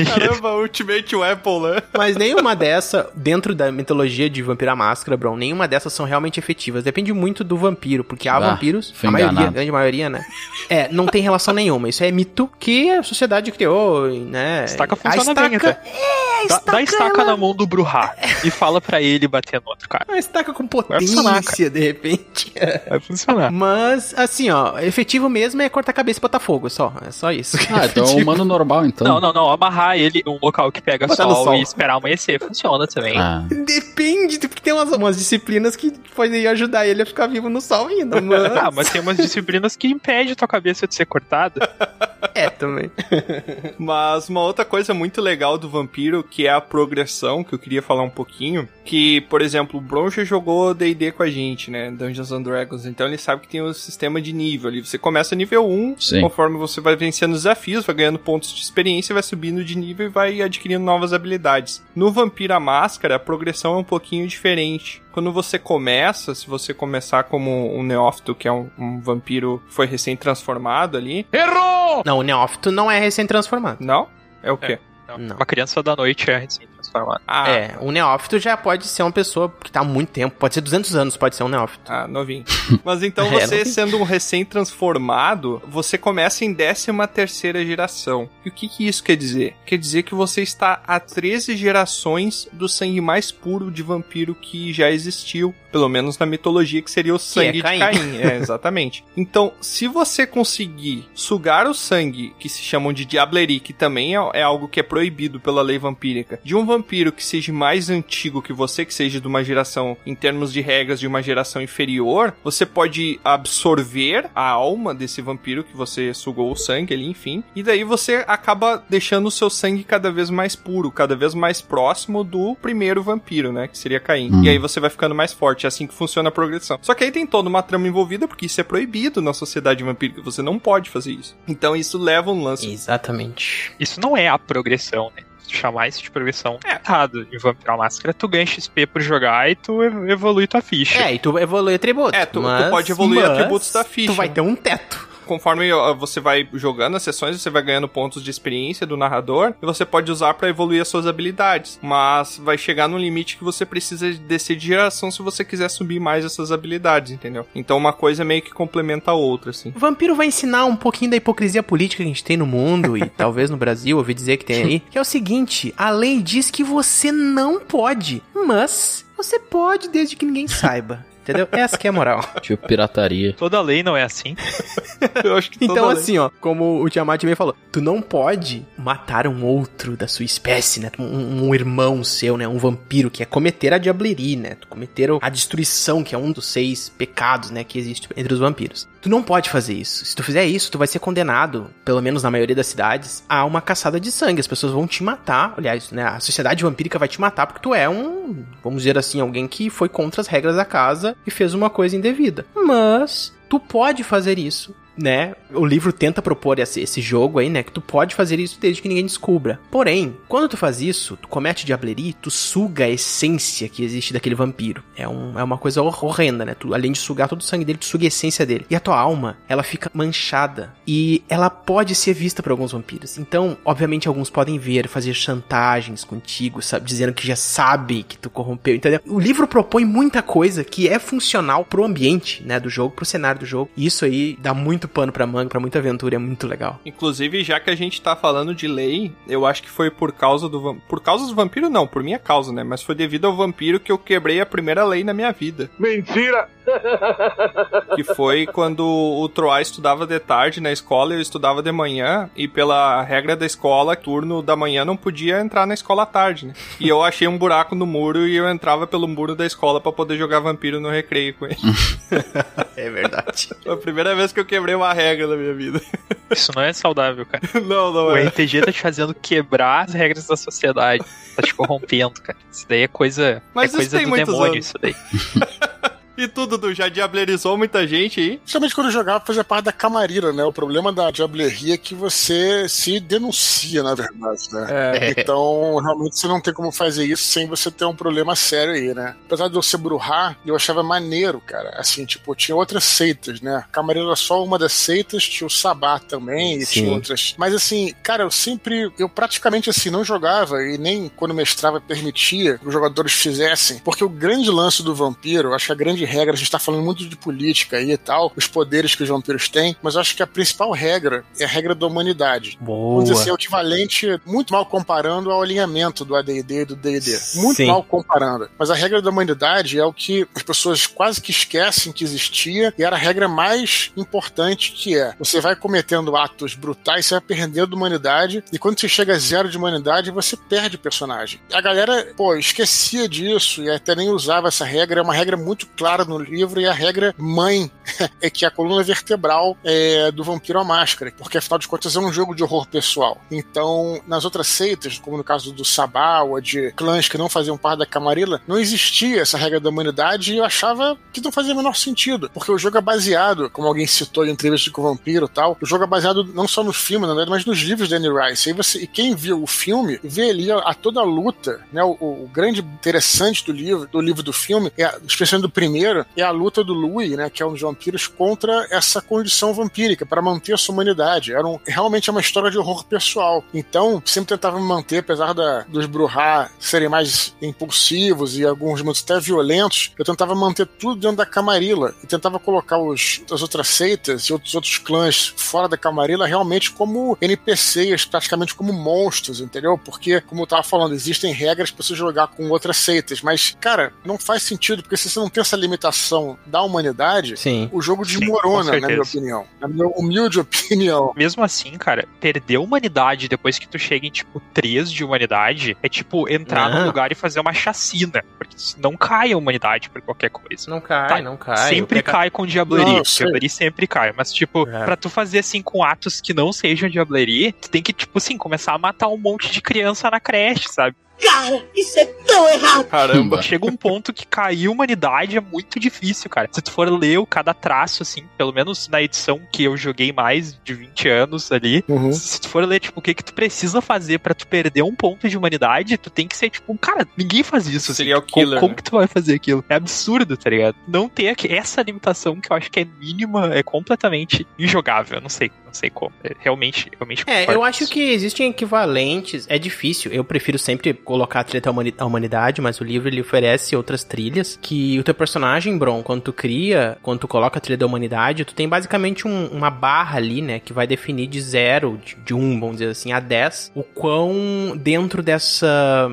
Caramba, Ultimate Weapon, né? Mas nenhuma dessa, dentro da mitologia de Vampiro à Máscara, Bron, nenhuma dessas são realmente efetivas. Depende muito do vampiro, porque há Ah, vampiros, a maioria, a grande maioria, né? É, não tem relação nenhuma. Isso é mito que a sociedade criou, né? Estaca a funciona estaca, bem, até. É, a Dá, estaca, dá estaca ela- na mão do Bruhá [LAUGHS] e fala pra ele bater no outro cara. A estaca com Vai funcionar, potência, de repente. Vai funcionar. Mas, assim, ó, efetivo mesmo é cortar a cabeça e botar fogo, só. É só isso. Ah, então é um humano normal, então. Não, não, não. Amarrar ele em um local que pega sol, sol. e esperar amanhecer. Funciona também. Ah, Depende, porque tem umas, umas disciplinas que podem ajudar ele a ficar vivo no sol ainda, [LAUGHS] mas... Ah, mas tem umas disciplinas que impedem tua cabeça de ser cortada. É, também. [LAUGHS] Mas uma outra coisa muito legal do vampiro, que é a progressão, que eu queria falar um pouquinho, que, por exemplo, o Bron já jogou D&D com a gente, né, Dungeons and Dragons, então ele sabe que tem o sistema de nível ali. Você começa nível 1, Sim. conforme você vai vencendo desafios, vai ganhando pontos de experiência, vai subindo de nível e vai adquirindo novas habilidades. No Vampiro à Máscara, a progressão é um pouquinho diferente. Quando você começa, se você começar como um neófito, que é um, um vampiro que foi recém-transformado ali... Errou! Não, o neófito não é recém-transformado. Não? É o quê? Não. Não. Uma criança da noite é recém-transformada. Ah, É, o neófito já pode ser uma pessoa que tá há muito tempo, pode ser 200 anos, pode ser um neófito. Ah, novinho. [LAUGHS] Mas então É, você sendo um recém-transformado, você começa em 13 terceira geração. E o que, que isso quer dizer? Quer dizer que você está a 13 gerações do sangue mais puro de vampiro que já existiu. Pelo menos na mitologia, que seria o sangue de Caim. Caim. É, exatamente. [LAUGHS] Então, se você conseguir sugar o sangue, que se chamam de Diablerie, que também é, é algo que é proibido pela lei vampírica, de um vampiro que seja mais antigo que você, que seja de uma geração, em termos de regras, de uma geração inferior, você pode absorver a alma desse vampiro que você sugou o sangue ali, enfim, e daí você acaba deixando o seu sangue cada vez mais puro, cada vez mais próximo do primeiro vampiro, né, que seria Caim. Hum. E aí você vai ficando mais forte, é assim que funciona a progressão. Só que aí tem toda uma trama envolvida, porque isso é proibido na sociedade vampírica, você não pode fazer isso. Então isso leva um lance. Exatamente. Isso não é a progressão, né? Chamar isso de progressão é errado. Em Vampiro Máscara, tu ganha XP por jogar e tu ev- evolui tua ficha. É, e tu evolui atributos. É, tu, tu mas- pode evoluir mas atributos da ficha. Tu vai ter um teto. Conforme você vai jogando as sessões, você vai ganhando pontos de experiência do narrador e você pode usar pra evoluir as suas habilidades. Mas vai chegar num limite que você precisa descer de geração se você quiser subir mais essas habilidades, entendeu? Então uma coisa meio que complementa a outra, assim. O vampiro vai ensinar um pouquinho da hipocrisia política que a gente tem no mundo e [LAUGHS] talvez no Brasil, ouvi dizer que tem aí, que é o seguinte, a lei diz que você não pode, mas você pode desde que ninguém saiba. Entendeu? Essa que é a moral. [LAUGHS] tipo pirataria. Toda lei não é assim. [LAUGHS] Eu acho que Então, lei- assim, ó, como o Tiamat bem falou, tu não pode matar um outro da sua espécie, né? Um, um irmão seu, né? Um vampiro, que é cometer a diablerie, né? Tu cometer a destruição, que é um dos seis pecados, né? Que existe entre os vampiros. Tu não pode fazer isso. Se tu fizer isso, tu vai ser condenado, pelo menos na maioria das cidades, a uma caçada de sangue. As pessoas vão te matar. Aliás, né? A sociedade vampírica vai te matar porque tu é um, vamos dizer assim, alguém que foi contra as regras da casa e fez uma coisa indevida. Mas tu pode fazer isso né? O livro tenta propor esse, esse jogo aí, né? Que tu pode fazer isso desde que ninguém descubra. Porém, quando tu faz isso, tu comete diablerie, tu suga a essência que existe daquele vampiro. É, um, é uma coisa hor- horrenda, né? Tu, além de sugar todo o sangue dele, tu suga a essência dele. E a tua alma, ela fica manchada. E ela pode ser vista por alguns vampiros. Então, obviamente, alguns podem ver, fazer chantagens contigo, sabe? Dizendo que já sabe que tu corrompeu, entendeu? O livro propõe muita coisa que é funcional pro ambiente, né? Do jogo, pro cenário do jogo. E isso aí dá muito pano pra manga, pra muita aventura, é muito legal. Inclusive, já que a gente tá falando de lei, eu acho que foi por causa do vam- por causa do vampiro não, por minha causa, né? Mas foi devido ao vampiro que eu quebrei a primeira lei na minha vida. Mentira! [LAUGHS] Que foi quando o Troá estudava de tarde na escola e eu estudava de manhã. E pela regra da escola, turno da manhã não podia entrar na escola à tarde, né? E eu achei um buraco no muro e eu entrava pelo muro da escola pra poder jogar vampiro no recreio com ele. [LAUGHS] É verdade. Foi a primeira vez que eu quebrei uma regra na minha vida. Isso não é saudável, cara. [LAUGHS] Não, não O é. RPG tá te fazendo quebrar as regras da sociedade. Tá te corrompendo, cara. Isso daí é coisa, Mas é isso coisa tem do demônio, anos. isso daí. E tu, Dudu, já diablerizou muita gente aí? Principalmente quando eu jogava, fazia parte da camarira, né? O problema da diableria é que você se denuncia, na verdade, né? É. Então, realmente, você não tem como fazer isso sem você ter um problema sério aí, né? Apesar de eu ser bruhar, eu achava maneiro, cara. Assim, tipo, tinha outras seitas, né? A camareira era só uma das seitas, tinha o sabá também, e Sim. tinha outras. Mas, assim, cara, eu sempre, eu praticamente, assim, não jogava, e nem quando mestrava permitia que os jogadores fizessem, porque o grande lance do vampiro, eu acho que a grande regra, a gente tá falando muito de política aí e tal, os poderes que os vampiros têm, mas eu acho que a principal regra é a regra da humanidade. Boa. Vamos dizer assim, é o equivalente, muito mal comparando ao alinhamento do AD&D e do D&D. Muito Sim. mal comparando. Mas a regra da humanidade é o que as pessoas quase que esquecem que existia e era a regra mais importante que é, você vai cometendo atos brutais, você vai perdendo humanidade e quando você chega a zero de humanidade, você perde personagem. A galera, pô, esquecia disso e até nem usava essa regra, é uma regra muito clara no livro e a regra mãe [LAUGHS] é que a coluna vertebral é, do Vampiro à Máscara, porque afinal de contas é um jogo de horror pessoal. Então, nas outras seitas, como no caso do Sabá ou de clãs que não faziam parte da Camarilla, não existia essa regra da humanidade e eu achava que não fazia o menor sentido, porque o jogo é baseado, como alguém citou em entrevista com o Vampiro e tal, o jogo é baseado não só no filme, na verdade, mas nos livros da Anne Rice. E, você, e quem viu o filme vê ali a, a toda a luta, né? O, o grande interessante do livro, do livro do filme, é, especialmente do primeiro, é a luta do Louis, né? Que é um dos vampiros contra essa condição vampírica para manter a sua humanidade. Era um, realmente é uma história de horror pessoal. Então, sempre tentava me manter, apesar da, dos Bruhá serem mais impulsivos e alguns momentos até violentos, eu tentava manter tudo dentro da Camarilla e tentava colocar os, as outras seitas e outros, outros clãs fora da Camarilla realmente como NPCs, praticamente como monstros, entendeu? Porque, como eu tava falando, existem regras para você jogar com outras seitas, mas, cara, não faz sentido, porque se você não tem essa limitação da humanidade, Sim. o jogo desmorona, na minha opinião. Na minha humilde [LAUGHS] opinião. Mesmo assim, cara, perder a humanidade depois que tu chega em, tipo, 3 de humanidade é tipo entrar Não. num lugar e fazer uma chacina. Porque não cai a humanidade por qualquer coisa. Não cai, Tá, não cai. Sempre peca- cai com diablerie. Não, diablerie sempre cai. Mas, tipo, É. pra tu fazer assim com atos que não sejam diablerie, tu tem que, tipo assim, começar a matar um monte de criança na creche, sabe? Cara, isso é tão errado. Caramba. Chega um ponto que cair a humanidade é muito difícil, cara. Se tu for ler o cada traço, assim, pelo menos na edição que eu joguei mais de 20 anos ali, Uhum. se tu for ler, tipo, o que que tu precisa fazer pra tu perder um ponto de humanidade, tu tem que ser, tipo, cara, ninguém faz isso. Assim, Serial como, killer, como né? que tu vai fazer aquilo? É absurdo, tá ligado? Não ter aqui- essa limitação que eu acho que é mínima, é completamente injogável. Eu não sei, não sei como. É, realmente, realmente É, eu acho isso. que existem equivalentes. É difícil. Eu prefiro sempre colocar a trilha da humani- da humanidade, mas o livro ele oferece outras trilhas. Que o teu personagem, Bron, quando tu cria, quando tu coloca a trilha da humanidade, tu tem basicamente um- uma barra ali, né? Que vai definir de zero, de, de um, vamos dizer assim, a 10, o quão dentro dessa.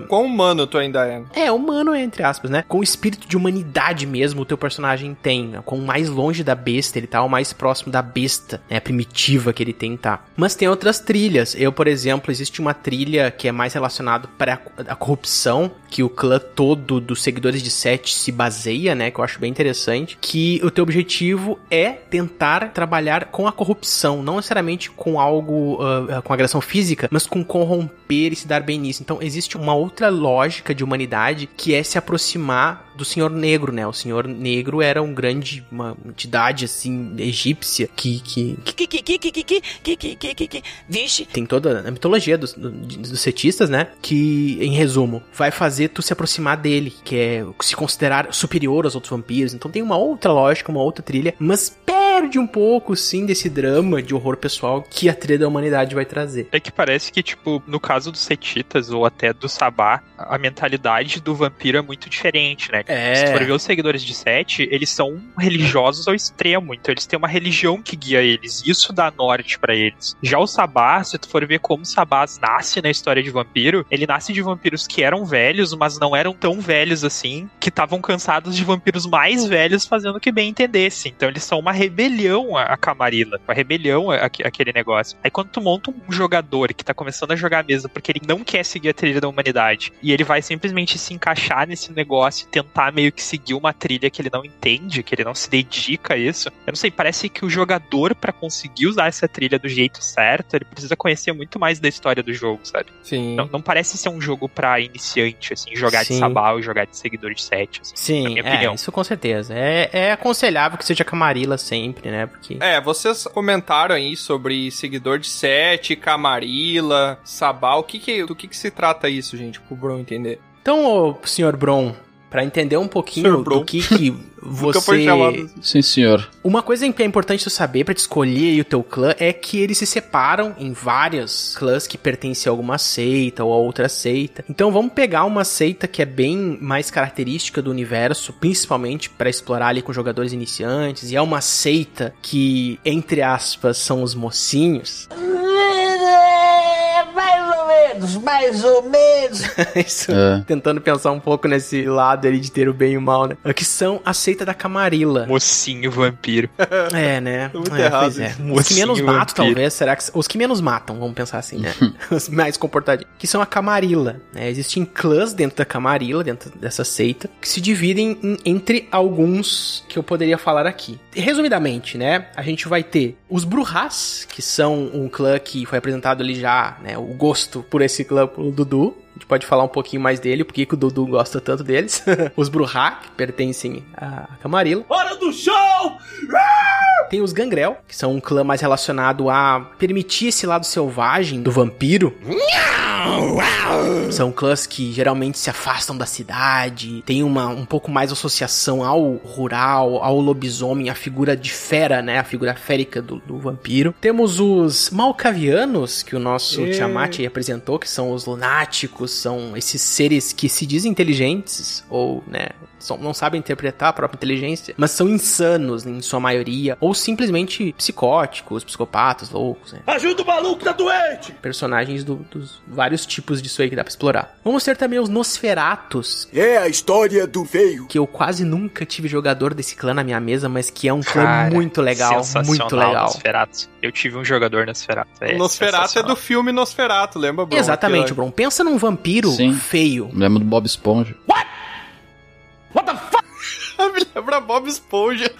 Quão humano tu ainda é? É, humano, entre aspas, né? Com o espírito de humanidade mesmo o teu personagem tem. Né? Com mais longe da besta ele tá, o mais próximo da besta, né? Primitiva que ele tem tá. Mas tem outras trilhas. Eu, por exemplo, existe uma trilha que é mais relacionado para a corrupção, que o clã todo dos seguidores de Sete se baseia, né? Que eu acho bem interessante. Que o teu objetivo é tentar trabalhar com a corrupção, não necessariamente com algo, ah, com agressão física, mas com corromper e se dar bem nisso. Então existe uma outra lógica de humanidade que é se aproximar do Senhor Negro, né? O Senhor Negro era um grande, uma entidade, assim, egípcia que... que... Que, que, que, que, que, que, que, que, que, vixe. Tem toda a mitologia dos, do- dos cetistas, né? Que, em resumo, vai fazer tu se aproximar dele, que é se considerar superior aos outros vampiros. Então tem uma outra lógica, uma outra trilha, mas perde um pouco, sim, desse drama de horror pessoal que a trilha da humanidade vai trazer. É que parece que, tipo, no caso dos Setitas ou até do Sabá, a mentalidade do vampiro é muito diferente, né? É. Se tu for ver os seguidores de Sete, eles são religiosos ao extremo, então eles têm uma religião que guia eles, isso dá norte pra eles. Já o Sabá, se tu for ver como o Sabás nasce na história de vampiro, ele nasce de vampiros que eram velhos, mas não eram tão velhos assim, que estavam cansados de vampiros mais velhos fazendo o que bem entendesse. Então eles são uma rebelião a, a Camarilla, rebelião a, a- aquele negócio. Aí quando tu monta um jogador que tá começando a jogar mesa porque ele não quer seguir a trilha da humanidade e ele vai simplesmente se encaixar nesse negócio e tentar meio que seguir uma trilha que ele não entende, que ele não se dedica a isso. Eu não sei, parece que o jogador pra conseguir usar essa trilha do jeito certo, ele precisa conhecer muito mais da história do jogo, sabe? Sim. Não, não parece ser um jogo pra iniciante, assim, jogar de Sim. sabá ou jogar de seguidor de set, assim, na Sim, minha é, opinião. isso com certeza. É, é aconselhável que seja Camarilla sempre, né? Porque. É, vocês comentaram aí sobre seguidor de sete, Camarilla, Sabá. O que que, do que que se trata isso, gente, pro Bruno entender? Então, ô, senhor Bron, pra entender um pouquinho do que, que [LAUGHS] foi você. chamado assim. Sim, senhor. Uma coisa que é importante tu saber pra te escolher aí o teu clã é que eles se separam em várias clãs que pertencem a alguma seita ou a outra seita. Então vamos pegar uma seita que é bem mais característica do universo, principalmente pra explorar ali com jogadores iniciantes, e é uma seita que, entre aspas, são os mocinhos. É, mais ou menos, mais ou menos. [LAUGHS] Isso, É. tentando pensar um pouco nesse lado ali de ter o bem e o mal, né? Que são a seita da Camarilla. Mocinho vampiro. [LAUGHS] É, né? Muito é, errado pois é. Os que menos matam, vampiro. talvez, será que. Os que menos matam, vamos pensar assim, né? [LAUGHS] Os mais comportadinhos. Que são a Camarilla. Né? Existem clãs dentro da Camarilla, dentro dessa seita, que se dividem em- entre alguns que eu poderia falar aqui. Resumidamente, né? A gente vai ter os Brujas, que são um clã que foi apresentado ali já, né? O gosto por recicla clã pro Dudu. A gente pode falar um pouquinho mais dele, porque que o Dudu gosta tanto deles. [LAUGHS] os Bruhá, que pertencem à Camarilla. Hora do show! Tem os Gangrel, que são um clã mais relacionado a permitir esse lado selvagem do vampiro. São clãs que geralmente se afastam da cidade, tem uma um pouco mais associação ao rural, ao lobisomem, a figura de fera, né? A figura férica do, do vampiro. Temos os Malkavianos, que o nosso E- Tiamat apresentou, que são os lunáticos, são esses seres que se dizem inteligentes, ou, né, são- não sabem interpretar a própria inteligência, mas são insanos em sua maioria, ou simplesmente psicóticos, psicopatas, loucos, né? Ajuda o maluco, tá doente! Personagens do- dos vários tipos disso aí que dá pra explorar. Vamos ter também os Nosferatos, É a história do veio. que eu quase nunca tive jogador desse clã na minha mesa, mas que é um clã Cara, muito legal, muito legal. Nosferatu. Eu tive um jogador Nosferatu. É Nosferatu é do filme Nosferatu, lembra, Bruno? Exatamente, Bron. Pensa num vampiro Sim. feio. Lembro do Bob Esponja. Me lembra [LAUGHS] Bob Esponja.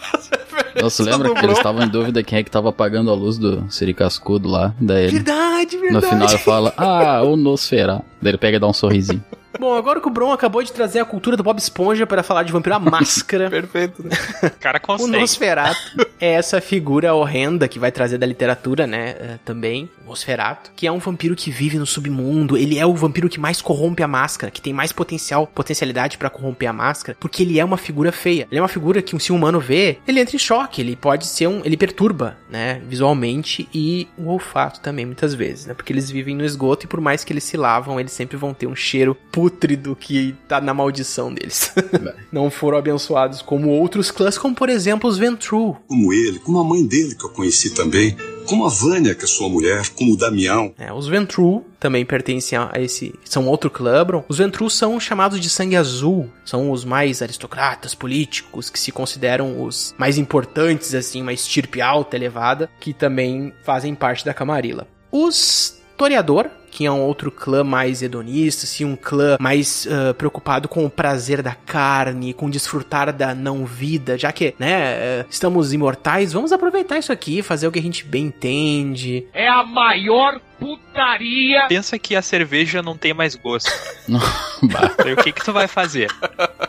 Nossa, lembra que eles estavam em dúvida quem é que tava apagando a luz do Siri Cascudo lá? Daí ele, Verdade, no verdade. final ele fala, ah, o Nosferatu. Daí ele pega e dá um sorrisinho. [LAUGHS] Bom, agora que o Bron acabou de trazer a cultura do Bob Esponja para falar de vampiro a máscara. [LAUGHS] Perfeito. né? O cara O consegue. Nosferatu é essa figura horrenda que vai trazer da literatura, né? eh, também, o Nosferatu, que é um vampiro que vive no submundo. Ele é o vampiro que mais corrompe a máscara, que tem mais potencial, potencialidade pra corromper a máscara, porque ele é uma figura feia. Ele é uma figura que um se um humano vê, ele entra em choque, ele pode ser um, ele perturba, né, visualmente e o olfato também muitas vezes, né? Porque eles vivem no esgoto e por mais que eles se lavam, eles sempre vão ter um cheiro pútrido que tá na maldição deles. [LAUGHS] Não foram abençoados como outros clãs, como por exemplo os Ventru, Como ele, como a mãe dele que eu conheci também, como a Vânia, que é sua mulher, como o Damião. É, os Ventru também pertencem a esse. São outro clã. Os Ventru são chamados de sangue azul. São os mais aristocratas políticos que se consideram os mais importantes, assim, uma estirpe alta, elevada, que também fazem parte da Camarilla. Os Toreador, que é um outro clã mais hedonista, assim, um clã mais ah, preocupado com o prazer da carne, com desfrutar da não vida, já que, né, eh, estamos imortais, vamos aproveitar isso aqui, fazer o que a gente bem entende, É a maior putaria. Pensa que a cerveja não tem mais gosto. [LAUGHS] Aí o que que tu vai fazer?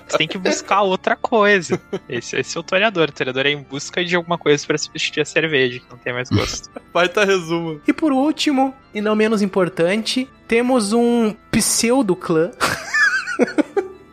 Você tem que buscar outra coisa. Esse, esse é o toreador. O toreador é em busca de alguma coisa pra substituir a cerveja, que não tem mais gosto. [LAUGHS] Baita resumo. E por último, e não menos importante, temos um pseudo-clã. [LAUGHS]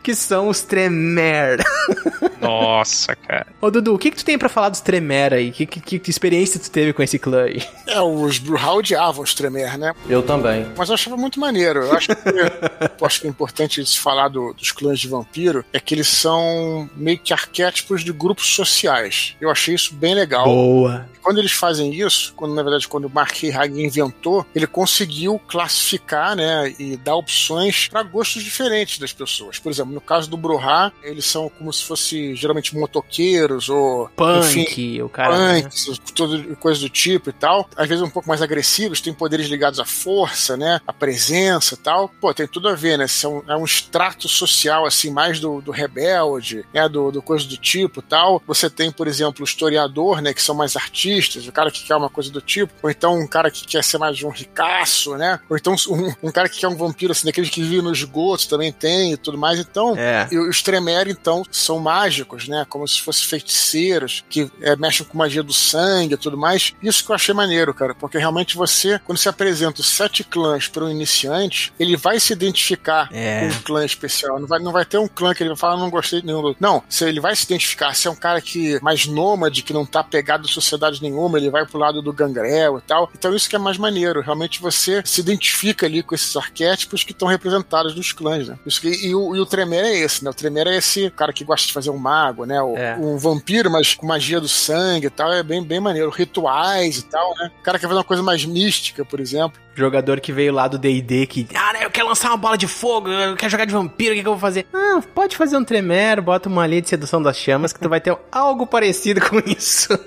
que são os Tremer. [LAUGHS] Nossa, cara. Ô, Dudu, o que, que tu tem pra falar dos Tremer aí? Que, que, que experiência tu teve com esse clã aí? É, os Bruhal odiavam os Tremer, né? Eu também. Mas eu achava muito maneiro. Eu acho que, [LAUGHS] eu acho que é importante se falar do- dos clãs de vampiro é que eles são meio que arquétipos de grupos sociais. Eu achei isso bem legal. Boa. Quando eles fazem isso, quando na verdade quando o Mark Hagen inventou, ele conseguiu classificar, né, e dar opções para gostos diferentes das pessoas. Por exemplo, no caso do Bruhá, eles são como se fosse geralmente motoqueiros ou Punk, enfim, o cara. né? punks, tudo coisa do tipo e tal. Às vezes um pouco mais agressivos, têm poderes ligados à força, né, à presença e tal. Pô, tem tudo a ver, né? São, é um extrato social assim mais do, do rebelde, né, do, do coisa do tipo e tal. Você tem, por exemplo, o historiador, né, que são mais artistas, o cara que quer uma coisa do tipo, ou então um cara que quer ser mais um ricaço, né? Ou então um, um cara que quer um vampiro, assim, daqueles que vivem nos esgotos também tem e tudo mais. Então, É. e os Tremere, então, são mágicos, né? Como se fossem feiticeiros, que é, mexem com magia do sangue e tudo mais. Isso que eu achei maneiro, cara, porque realmente você, quando se apresenta os sete clãs para um iniciante, ele vai se identificar É. com um clã especial. Não vai, não vai ter um clã que ele vai falar, não gostei de nenhum do outro. Não, se ele vai se identificar, se é um cara que mais nômade, que não tá pegado a sociedade nenhuma, ele vai pro lado do gangrel e tal. Então isso que é mais maneiro. Realmente você se identifica ali com esses arquétipos que estão representados nos clãs, né? Isso que, e, o, e o Tremere é esse, né? O Tremere é esse cara que gosta de fazer um mago, né? O, É. Um vampiro, mas com magia do sangue e tal. É bem, bem maneiro. Rituais e tal, né? O cara quer fazer uma coisa mais mística, por exemplo. Jogador que veio lá do D&D que, ah, né, eu quero lançar uma bola de fogo, eu quero jogar de vampiro, o que, que eu vou fazer? Ah, pode fazer um tremero, bota uma linha de sedução das chamas que tu vai ter algo parecido com isso. [LAUGHS]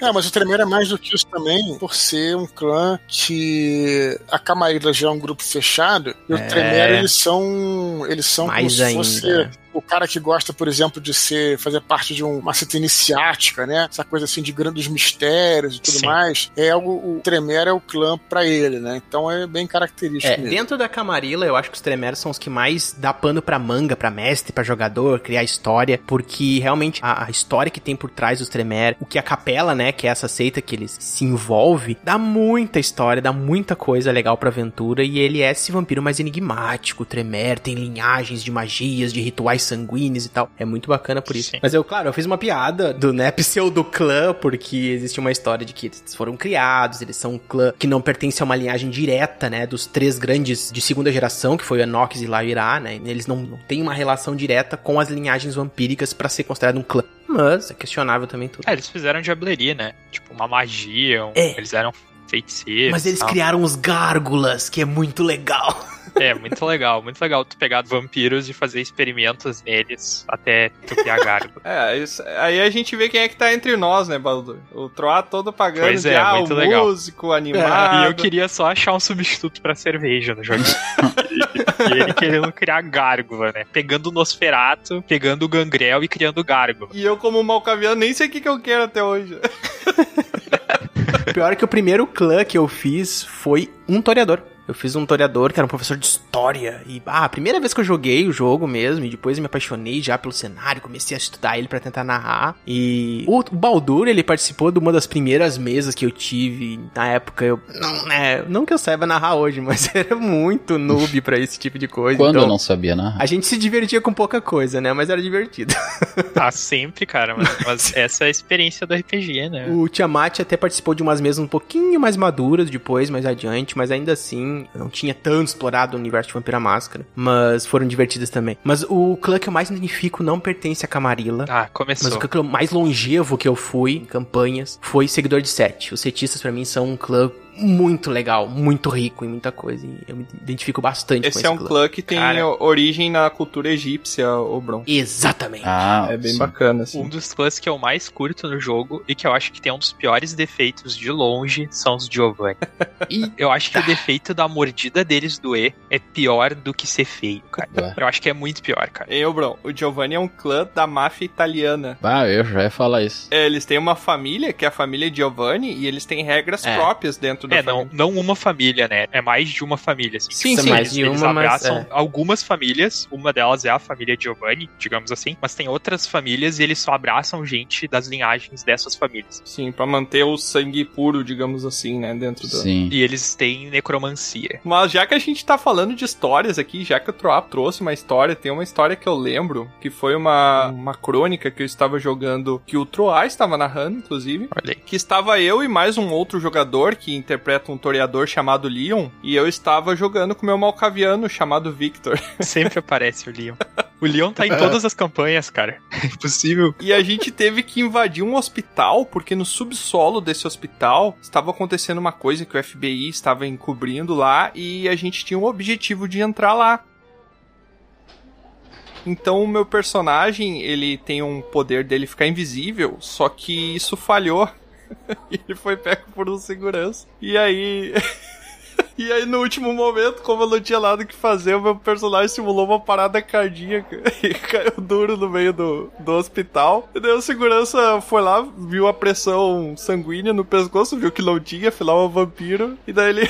É, mas o Tremere é mais do que isso também, por ser um clã que a Camarilla já é um grupo fechado, e o É. Tremere eles são. Eles são Mais como se fosse ainda. O cara que gosta, por exemplo, de ser fazer parte de um- uma seita iniciática, né? Essa coisa assim de grandes mistérios e tudo Sim. mais. É algo, o Tremere é o clã pra ele, né? Então é bem característico É, dentro da Camarilla, eu acho que os Tremeros são os que mais dá pano pra manga, pra mestre, pra jogador, criar história, porque realmente a, a história que tem por trás dos Tremer, o que a capela, né, que é essa seita que eles se envolve, dá muita história, dá muita coisa legal pra aventura, e ele é esse vampiro mais enigmático, o Tremer tem linhagens de magias, de rituais sanguíneos e tal, é muito bacana por isso. Sim. Mas eu, claro, eu fiz uma piada do, né, [LAUGHS] pseudo-clã, porque existe uma história de que eles foram criados, eles são um clã que não pertence a uma linhagem direta, né, dos três grandes de segunda geração, que foi o Enox e Lairá, né, eles não, não têm uma relação direta com as linhagens vampíricas pra ser considerado um clã. Mas é questionável também tudo. É, eles fizeram diableria, né? Tipo, uma magia, um- É. eles eram feiticeiros. Mas eles tal. criaram os gárgulas, que é muito legal. [LAUGHS] É, muito legal, muito legal tu pegar vampiros e fazer experimentos neles até tu criar gárgula. [LAUGHS] É, isso, aí a gente vê quem é que tá entre nós, né, Baldur? O Troá todo pagando Pois de, é, ah, muito o legal. músico, animado. E eu queria só achar um substituto pra cerveja no jogo. [LAUGHS] e ele querendo criar gárgula, né? Pegando o Nosferato, pegando o Gangrel e criando gárgula. E eu, como malcaviano, nem sei o que, que eu quero até hoje. [LAUGHS] Pior é que o primeiro clã que eu fiz foi um toreador. Eu fiz um toreador que era um professor de história. E, ah, a primeira vez que eu joguei o jogo mesmo, e depois eu me apaixonei já pelo cenário, comecei a estudar ele pra tentar narrar. E o Baldur, ele participou de uma das primeiras mesas que eu tive. Na época, eu. Não, né, não que eu saiba narrar hoje, [LAUGHS] mas era muito noob pra esse tipo de coisa. Quando então, eu não sabia narrar. A gente se divertia com pouca coisa, né? Mas era divertido. [LAUGHS] Ah, sempre, cara. Mas, mas [LAUGHS] essa é a experiência do RPG, né? O Tiamat até participou de umas mesas um pouquinho mais maduras depois, mais adiante, mas ainda assim não tinha tanto explorado o universo de Vampira Máscara. Mas foram divertidas também. Mas o clã que eu mais identifico não pertence a Camarilla. Ah, começou. Mas o clã mais longevo que eu fui em campanhas foi Seguidor de Sete. Os setistas pra mim são um clã muito legal, muito rico em muita coisa. E eu me identifico bastante com Esse esse é um clã que tem Cara. origem na cultura egípcia, o Bron. Exatamente. Ah, É bem sim. bacana, assim. Um dos clãs que eu mais curto no jogo e que eu acho que tem um dos piores defeitos de longe são os Giovanni. [LAUGHS] E eu acho que o defeito da mordida deles doer é pior do que ser feio, cara. Ué. Eu acho que é muito pior, cara. Ei, ô, Bron, o Giovanni é um clã da máfia italiana. Ah, eu já ia falar isso. É, eles têm uma família, que é a família Giovanni, e eles têm regras É. próprias dentro dentro da É, não, família. não uma família, né? É mais de uma família. Assim. Sim, sim. mais Eles, de eles uma, mas, abraçam é. algumas famílias. Uma delas é a família Giovanni, digamos assim. Mas tem outras famílias e eles só abraçam gente das linhagens dessas famílias. Sim, pra manter o sangue puro, digamos assim, né, dentro do... Sim. E eles têm necromancia. Mas já que a gente tá falando de histórias aqui, já que o Troap trouxe uma história, tem uma história que eu lembro, que foi uma, uma crônica que eu estava jogando, que o Troá estava narrando, inclusive. Olha aí. Que estava eu e mais um outro jogador que interpreta um toreador chamado Leon, e eu estava jogando com meu malcaviano chamado Victor. [LAUGHS] Sempre aparece o Leon. O Leon tá em todas as campanhas, cara. [LAUGHS] É impossível. E a gente teve que invadir um hospital, porque no subsolo desse hospital estava acontecendo uma coisa que o FBI estava encobrindo lá e a gente tinha o objetivo de entrar lá. Então o meu personagem, ele tem um poder dele ficar invisível, só que isso falhou. [LAUGHS] Ele foi pego por um segurança. E aí [LAUGHS] E aí, no último momento, como eu não tinha nada o que fazer, o meu personagem simulou uma parada cardíaca [LAUGHS] e caiu duro no meio do, do hospital. E daí o segurança foi lá, viu a pressão sanguínea no pescoço, viu que não tinha, afinal um vampiro. E daí ele.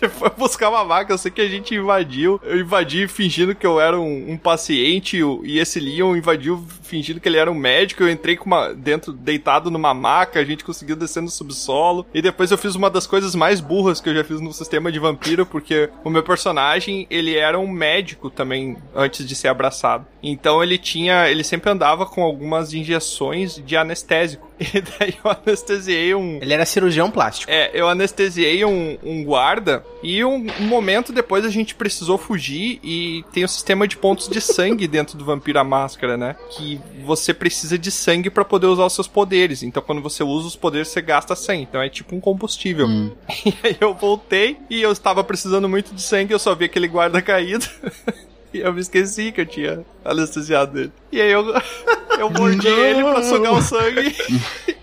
Ele foi buscar uma maca, eu sei que a gente invadiu. Eu invadi fingindo que eu era um, um paciente e esse Leon invadiu fingindo que ele era um médico. Eu entrei com uma, dentro, deitado numa maca, a gente conseguiu descer no subsolo. E depois eu fiz uma das coisas mais burras que eu já fiz no sistema de vampiro, porque o meu personagem, ele era um médico também antes de ser abraçado. Então ele tinha, ele sempre andava com algumas injeções de anestésico. [LAUGHS] E daí eu anestesiei um, Ele era cirurgião plástico. é, eu anestesiei um, um guarda e um, um momento depois a gente precisou fugir e tem o sistema de pontos de sangue dentro do Vampiro à Máscara, né? Que você precisa de sangue pra poder usar os seus poderes. Então quando você usa os poderes você gasta sangue. Então é tipo um combustível. [LAUGHS] E aí eu voltei e eu estava precisando muito de sangue, eu só vi aquele guarda caído. [LAUGHS] E eu me esqueci que eu tinha anestesiado ele. E aí eu, eu mordi ele pra sugar o sangue.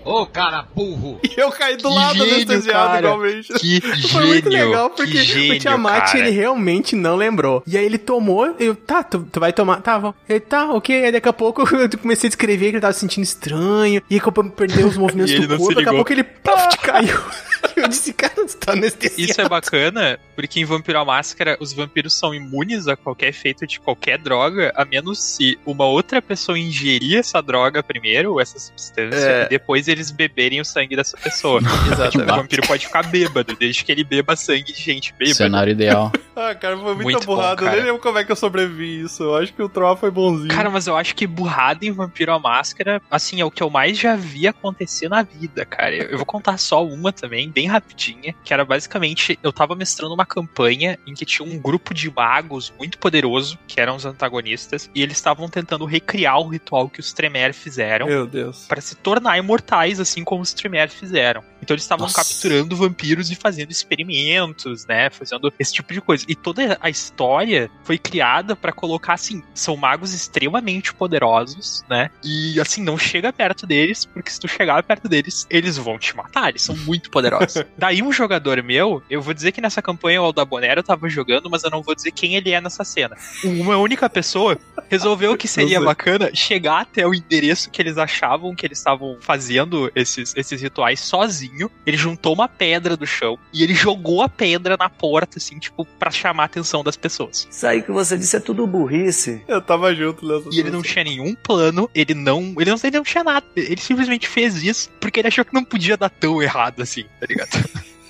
Ô, cara burro! E eu caí do Que lado gênio, anestesiado cara. igualmente. Que [LAUGHS] Foi muito gênio, legal, porque que gênio, o Tiamat, cara. ele realmente não lembrou. E aí ele tomou, eu, tá, tu, tu vai tomar, tá, bom. Ele, tá, ok. Aí daqui a pouco [LAUGHS] eu comecei a descrever que ele tava se sentindo estranho, e que eu perder os movimentos [LAUGHS] do não corpo, daqui a pouco ele, paf, caiu. [LAUGHS] Eu disse, cara, você tá anestesiado. Isso é bacana, porque em Vampiro à Máscara, os vampiros são imunes a qualquer efeito de qualquer droga, a menos se uma outra pessoa ingerir essa droga primeiro, ou essa substância, É. e depois eles beberem o sangue dessa pessoa. [LAUGHS] Exatamente. Tipo, o vampiro pode ficar bêbado, desde que ele beba sangue de gente bêbada. Cenário ideal. [LAUGHS] Ah, cara, foi muito, Muito bom, burrado. eu cara. nem lembro como é que eu sobrevivi isso. Eu acho que o Troll foi bonzinho. Cara, mas eu acho que burrada em Vampiro à Máscara, assim, é o que eu mais já vi acontecer na vida, cara. Eu eu vou contar só uma também, bem rapidinha, que era basicamente, eu tava mestrando uma campanha em que tinha um grupo de magos muito poderoso, que eram os antagonistas, e eles estavam tentando recriar o ritual que os Tremere fizeram Meu Deus. para se tornar imortais, assim como os Tremere fizeram. Então eles estavam capturando vampiros e fazendo experimentos, né? Fazendo esse tipo de coisa. E toda a história foi criada para colocar assim: são magos extremamente poderosos, né? E assim, não chega perto deles, porque se tu chegar perto deles, eles vão te matar. Eles são muito poderosos. [LAUGHS] Daí um jogador meu, eu vou dizer que nessa campanha o Aldabonero tava jogando, mas eu não vou dizer quem ele é nessa cena. Uma única pessoa resolveu que seria bacana chegar até o endereço que eles achavam que eles estavam fazendo esses, esses rituais sozinho. Ele juntou uma pedra do chão e ele jogou a pedra na porta, assim, tipo, pra chamar a atenção das pessoas. Isso aí que você disse é tudo burrice. Eu tava junto nessa E ele não tinha nenhum plano, ele não. Ele não, ele não tinha nada. Ele simplesmente fez isso porque ele achou que não podia dar tão errado assim, tá ligado?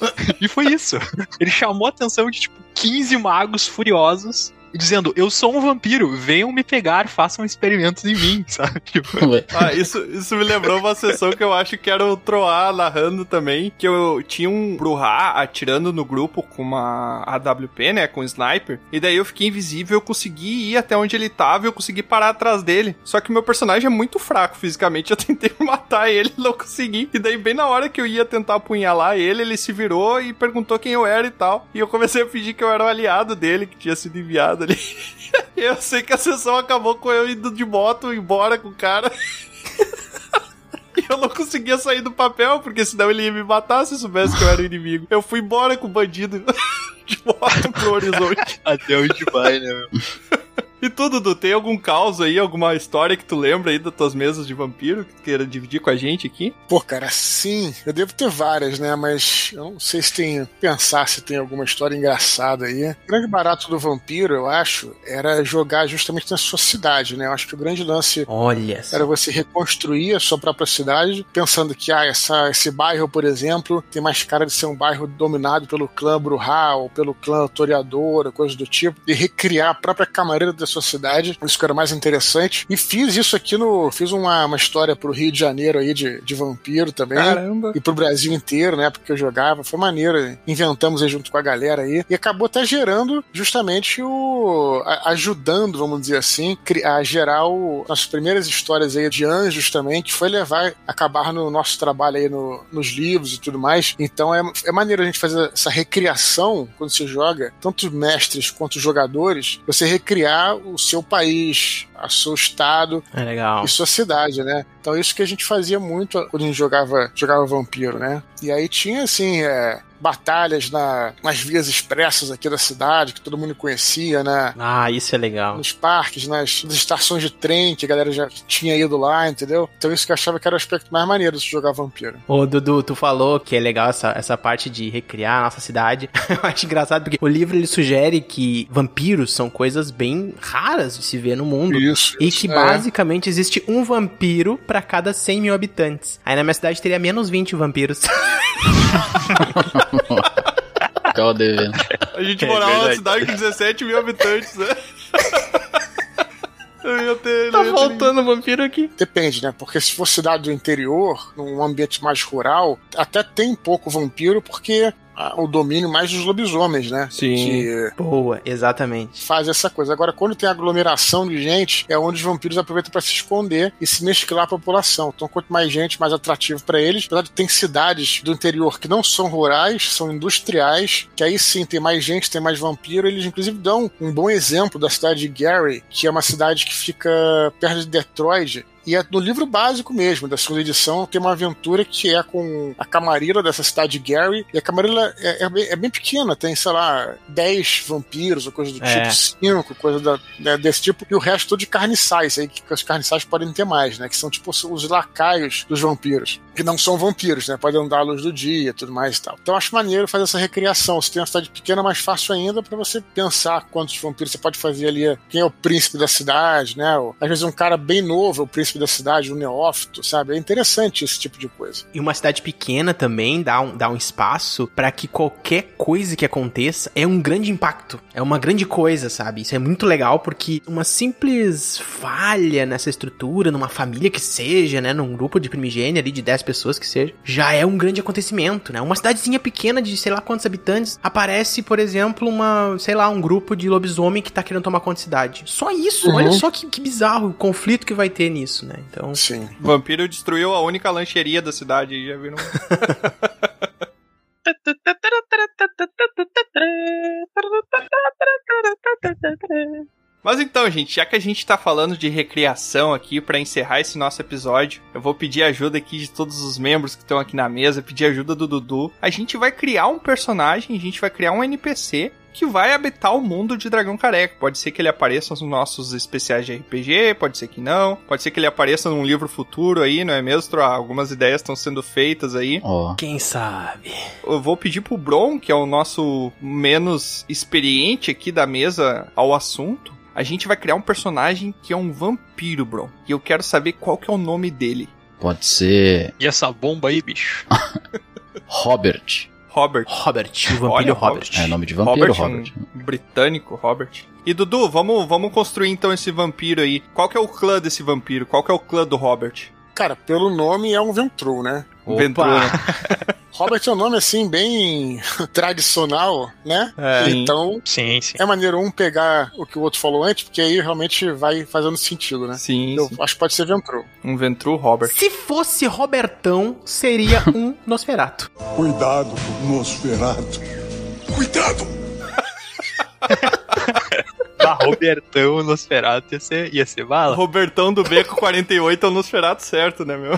[LAUGHS] e foi isso. Ele chamou a atenção de, tipo, 15 magos furiosos. Dizendo, eu sou um vampiro, venham me pegar, façam experimentos em mim, [LAUGHS] sabe? Tipo, Ah, isso, isso me lembrou uma sessão que eu acho que era o Troá narrando também, que eu tinha um Bruhá atirando no grupo com uma AWP, né, com um sniper, e daí eu fiquei invisível, eu consegui ir até onde ele tava e eu consegui parar atrás dele. Só que meu personagem é muito fraco fisicamente, [LAUGHS] eu tentei matar ele e não consegui. E daí bem na hora que eu ia tentar apunhalar ele, ele se virou e perguntou quem eu era e tal. E eu comecei a fingir que eu era o aliado dele, que tinha sido enviado ali. [LAUGHS] Eu sei que a sessão acabou com eu indo de moto embora com o cara. [LAUGHS] E eu não conseguia sair do papel, porque senão ele ia me matar se soubesse que eu era inimigo. Eu fui embora com o bandido [LAUGHS] de moto pro horizonte. Até onde vai, né, meu? E tu, Dudu, tem algum caos aí, alguma história que tu lembra aí das tuas mesas de vampiro que tu queira dividir com a gente aqui? Pô, cara, sim, eu devo ter várias, né? Mas eu não sei se tem. Pensar se tem alguma história engraçada aí. O grande barato do vampiro, eu acho, era jogar justamente na sua cidade, né? Eu acho que o grande lance Olha. era você reconstruir a sua própria cidade, pensando que, ah, essa, esse bairro, por exemplo, tem mais cara de ser um bairro dominado pelo clã Bruhal, pelo clã Toreador, coisa do tipo, e recriar a própria camareira da sua cidade. Isso que era mais interessante. E fiz isso aqui no. Fiz uma, uma história pro Rio de Janeiro aí de, de vampiro também. Caramba. E pro Brasil inteiro, né? Porque eu jogava. Foi maneiro. Inventamos aí junto com a galera aí. E acabou até gerando justamente o. a- ajudando, vamos dizer assim, a gerar o, as primeiras histórias aí de anjos também, que foi levar, acabar no nosso trabalho aí no- nos livros e tudo mais. Então é, é maneiro a gente fazer essa recriação quando você joga, tanto mestres quanto jogadores, você recriar o seu país, o seu estado, É e sua cidade, né? Então isso que a gente fazia muito quando a gente jogava, jogava vampiro, né? E aí tinha assim, é, batalhas na, nas vias expressas aqui da cidade, que todo mundo conhecia, né? Ah, isso é legal. Nos parques, nas, nas estações de trem, que a galera já tinha ido lá, entendeu? Então isso que eu achava que era o aspecto mais maneiro de se jogar vampiro. Ô, Dudu, tu falou que é legal essa, essa parte de recriar a nossa cidade. [LAUGHS] Eu acho engraçado porque o livro ele sugere que vampiros são coisas bem raras de se ver no mundo. Isso. E que é. basicamente existe um vampiro pra cada 100 mil habitantes. Aí na minha cidade teria menos 20 vampiros. [LAUGHS] [LAUGHS] Ficava devendo. A gente É morava numa cidade com 17 mil habitantes, né? [LAUGHS] Eu ia ter. tá faltando vampiro aqui. Depende, né? Porque se for cidade do interior, num ambiente mais rural, até tem pouco vampiro, porque o domínio mais dos lobisomens, né? Que Boa, exatamente. faz essa coisa. Agora, quando tem aglomeração de gente, é onde os vampiros aproveitam para se esconder e se mesclar à população. Então, quanto mais gente, mais atrativo para eles. Apesar de tem cidades do interior que não são rurais, são industriais, que aí sim tem mais gente, tem mais vampiro. Eles, inclusive, dão um bom exemplo da cidade de Gary, que é uma cidade que fica perto de Detroit. E é no livro básico mesmo, da segunda edição, tem uma aventura que é com a camarilla dessa cidade de Gary. E a camarilla é, é bem, é bem pequena, tem, sei lá, 10 vampiros ou coisa do É. tipo, 5, coisa da- né, desse tipo. E o resto tudo de carniçais, aí que os carniçais podem ter mais, né? Que são tipo os lacaios dos vampiros. Que não são vampiros, né? Podem andar à luz do dia tudo mais e tal. Então acho maneiro fazer essa recriação. Se tem uma cidade pequena, é mais fácil ainda pra você pensar quantos vampiros você pode fazer ali. Quem é o príncipe da cidade, né? Ou, às vezes um cara bem novo é o príncipe da cidade, um neófito, sabe? É interessante esse tipo de coisa. E uma cidade pequena também dá um, dá um espaço pra que qualquer coisa que aconteça é um grande impacto. É uma grande coisa, sabe? Isso é muito legal porque uma simples falha nessa estrutura, numa família que seja, né? Num grupo de primigênia ali de 10 pessoas que seja, já é um grande acontecimento, né? Uma cidadezinha pequena de sei lá quantos habitantes, aparece, por exemplo, uma, sei lá, um grupo de lobisomem que tá querendo tomar conta da cidade. Só isso, Uhum. olha só que, que bizarro o conflito que vai ter nisso, né? Então. Sim. Vampiro destruiu a única lancheria da cidade, já viram? [LAUGHS] [LAUGHS] Mas então, gente, já que a gente tá falando de recriação aqui, pra encerrar esse nosso episódio, eu vou pedir ajuda aqui de todos os membros que estão aqui na mesa, pedir ajuda do Dudu. A gente vai criar um personagem, a gente vai criar um NPC que vai habitar o mundo de Dragão Careca. Pode ser que ele apareça nos nossos especiais de RPG, pode ser que não, pode ser que ele apareça num livro futuro aí, não é mesmo? Algumas ideias estão sendo feitas aí. Quem sabe? Eu vou pedir pro Bron, que é o nosso menos experiente aqui da mesa ao assunto. A gente vai criar um personagem que é um vampiro, Bron. E eu quero saber qual que é o nome dele. Pode ser E essa bomba aí, bicho? [LAUGHS] Robert. Robert. Robert, o vampiro Olha, Robert. É nome de vampiro, Robert, Robert. um britânico, Robert. E Dudu, vamos, vamos construir então esse vampiro aí. Qual que é o clã desse vampiro? Qual que é o clã do Robert? Cara, pelo nome é um Ventru, né? Opa. Ventru, né? [LAUGHS] Robert é um nome assim bem [LAUGHS] tradicional, né? É. Então Sim, sim. é maneiro um pegar o que o outro falou antes, porque aí realmente vai fazendo sentido, né? Sim. Eu acho que pode ser Ventru. Um Ventru Robert. Se fosse Robertão, seria um [LAUGHS] Nosferato. Cuidado Nosferato. Cuidado! Robertão Nosferatu ia ser, ia ser bala. Robertão do Beco 48 é o Nosferatu certo, né, meu?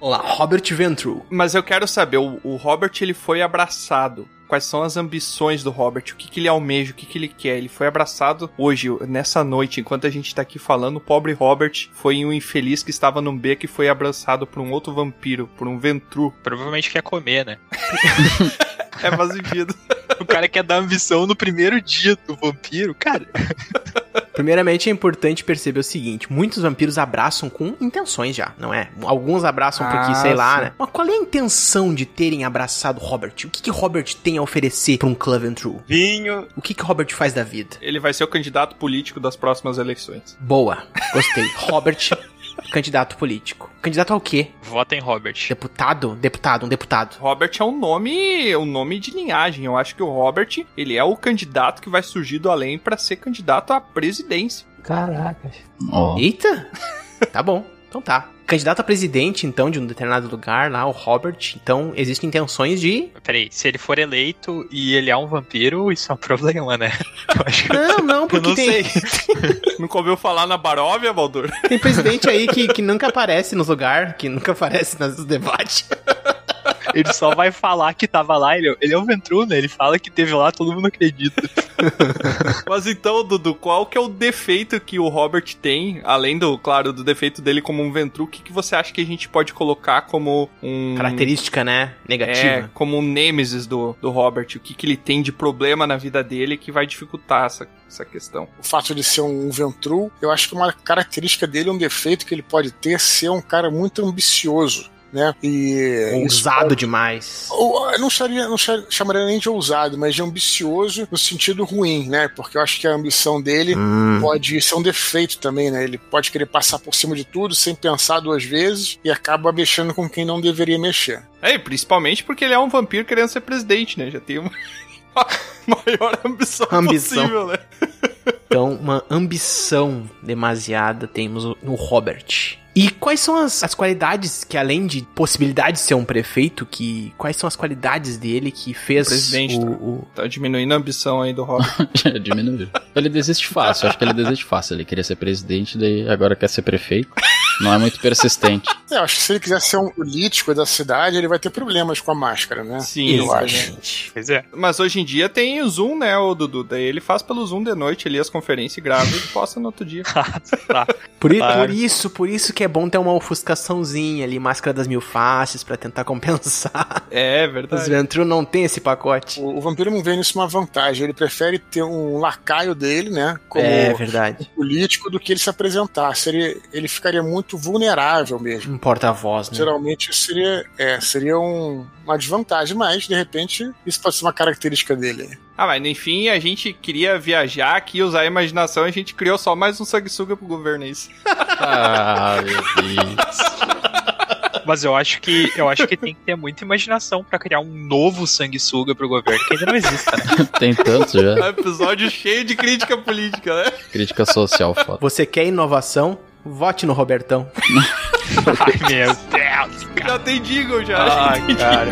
Vamos lá, Robert Ventru. Mas eu quero saber, o, o Robert ele foi abraçado quais são as ambições do Robert, o que, que ele almeja, o que, que ele quer. Ele foi abraçado hoje, nessa noite, enquanto a gente tá aqui falando, o pobre Robert foi um infeliz que estava num beco e foi abraçado por um outro vampiro, por um Ventru. Provavelmente quer comer, né? [LAUGHS] é faz sentido. o cara quer dar ambição no primeiro dia do vampiro, cara. Primeiramente é importante perceber o seguinte: muitos vampiros abraçam com intenções já, não é? Alguns abraçam porque, Ah, sei lá, sim. né? Mas qual é a intenção de terem abraçado Robert? O que, que Robert tem a oferecer pra um Claventru? Vinho. O que, que Robert faz da vida? Ele vai ser o candidato político das próximas eleições. Boa, gostei. [LAUGHS] Robert, candidato político. Candidato ao quê? Vota em Robert. Deputado? Deputado, um deputado. Robert é um nome, um nome de linhagem. Eu acho que o Robert, ele é o candidato que vai surgir do além pra ser candidato à presidência. Caracas. Eita! [LAUGHS] tá bom, então tá. Candidato a presidente, então, de um determinado lugar lá, o Robert. Então, existem intenções de. Peraí, se ele for eleito e ele é um vampiro, isso é um [LAUGHS] problema, né? Não, não, porque [LAUGHS] eu não tem, sei. [LAUGHS] Nunca ouviu falar na Baróvia, Baldur? tem presidente aí que, que nunca aparece nos lugares, que nunca aparece nos debates. Ele só vai falar que tava lá, ele, ele é um Ventru, né? Ele fala que teve lá, todo mundo acredita. [LAUGHS] Mas então, Dudu, qual que é o defeito que o Robert tem, além do, claro, do defeito dele como um Ventru, o que, que você acha que a gente pode colocar como um... Característica, né? É, Negativa. como um nêmesis do, do Robert, o que, que ele tem de problema na vida dele que vai dificultar essa, essa questão. O fato de ser um Ventru, eu acho que uma característica dele, um defeito que ele pode ter, é ser um cara muito ambicioso. Né? E Ousado demais. Ou, eu não, charia, não cha- chamaria nem de ousado, mas de ambicioso no sentido ruim, né? Porque eu acho que a ambição dele Hum. pode ser um defeito também, né? Ele pode querer passar por cima de tudo sem pensar duas vezes e acaba mexendo com quem não deveria mexer. É, e principalmente porque ele é um vampiro querendo ser presidente, né? Já tem uma, [LAUGHS] uma maior ambição, Ambição. possível, né? Então, uma ambição demasiada temos no Robert. E quais são as, as qualidades que, além de possibilidade de ser um prefeito, que quais são as qualidades dele que fez presidente, o, tá? o- Tá diminuindo a ambição aí do Robert. [LAUGHS] Já diminuiu. Ele desiste fácil, acho que ele desiste fácil. Ele queria ser presidente, daí agora quer ser prefeito. Não é muito persistente. É, [LAUGHS] eu acho que se ele quiser ser um político da cidade, ele vai ter problemas com a máscara, né? Sim, eu acho. Pois é. Mas hoje em dia tem o Zoom, né, o Dudu? Daí ele faz pelo Zoom de noite ali as conferências e grava e posta no outro dia. [LAUGHS] tá. Por, Claro. por isso, por isso que é bom ter uma ofuscaçãozinha ali, máscara das mil faces, pra tentar [LAUGHS] compensar. É, Os verdade. Ventru não tem esse pacote. O, o vampiro não vê nisso uma vantagem. Ele prefere ter um lacaio dele, né? Como É verdade. político do que ele se apresentar. Seria, ele ficaria muito vulnerável mesmo. Um porta-voz, né? Geralmente isso seria, é, seria um- uma desvantagem, mas de repente isso pode ser uma característica dele. Ah, mas enfim, a gente queria viajar aqui, usar a imaginação, a gente criou só mais um sanguessuga pro governo, é isso. [LAUGHS] Ah, meu Deus. Mas eu acho que eu acho que tem que ter muita imaginação pra criar um novo sanguessuga pro governo que ainda não exista, né? [LAUGHS] Tem tanto já. É um episódio cheio de crítica política, né? Crítica social foda. Você quer inovação? Vote no Robertão. [LAUGHS] Ai, meu Deus, cara. Já tem Deagle já. já Ai, tem cara.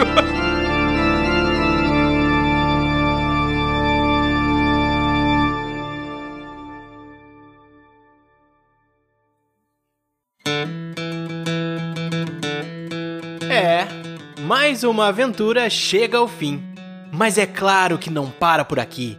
É, mais uma aventura chega ao fim. Mas é claro que não para por aqui.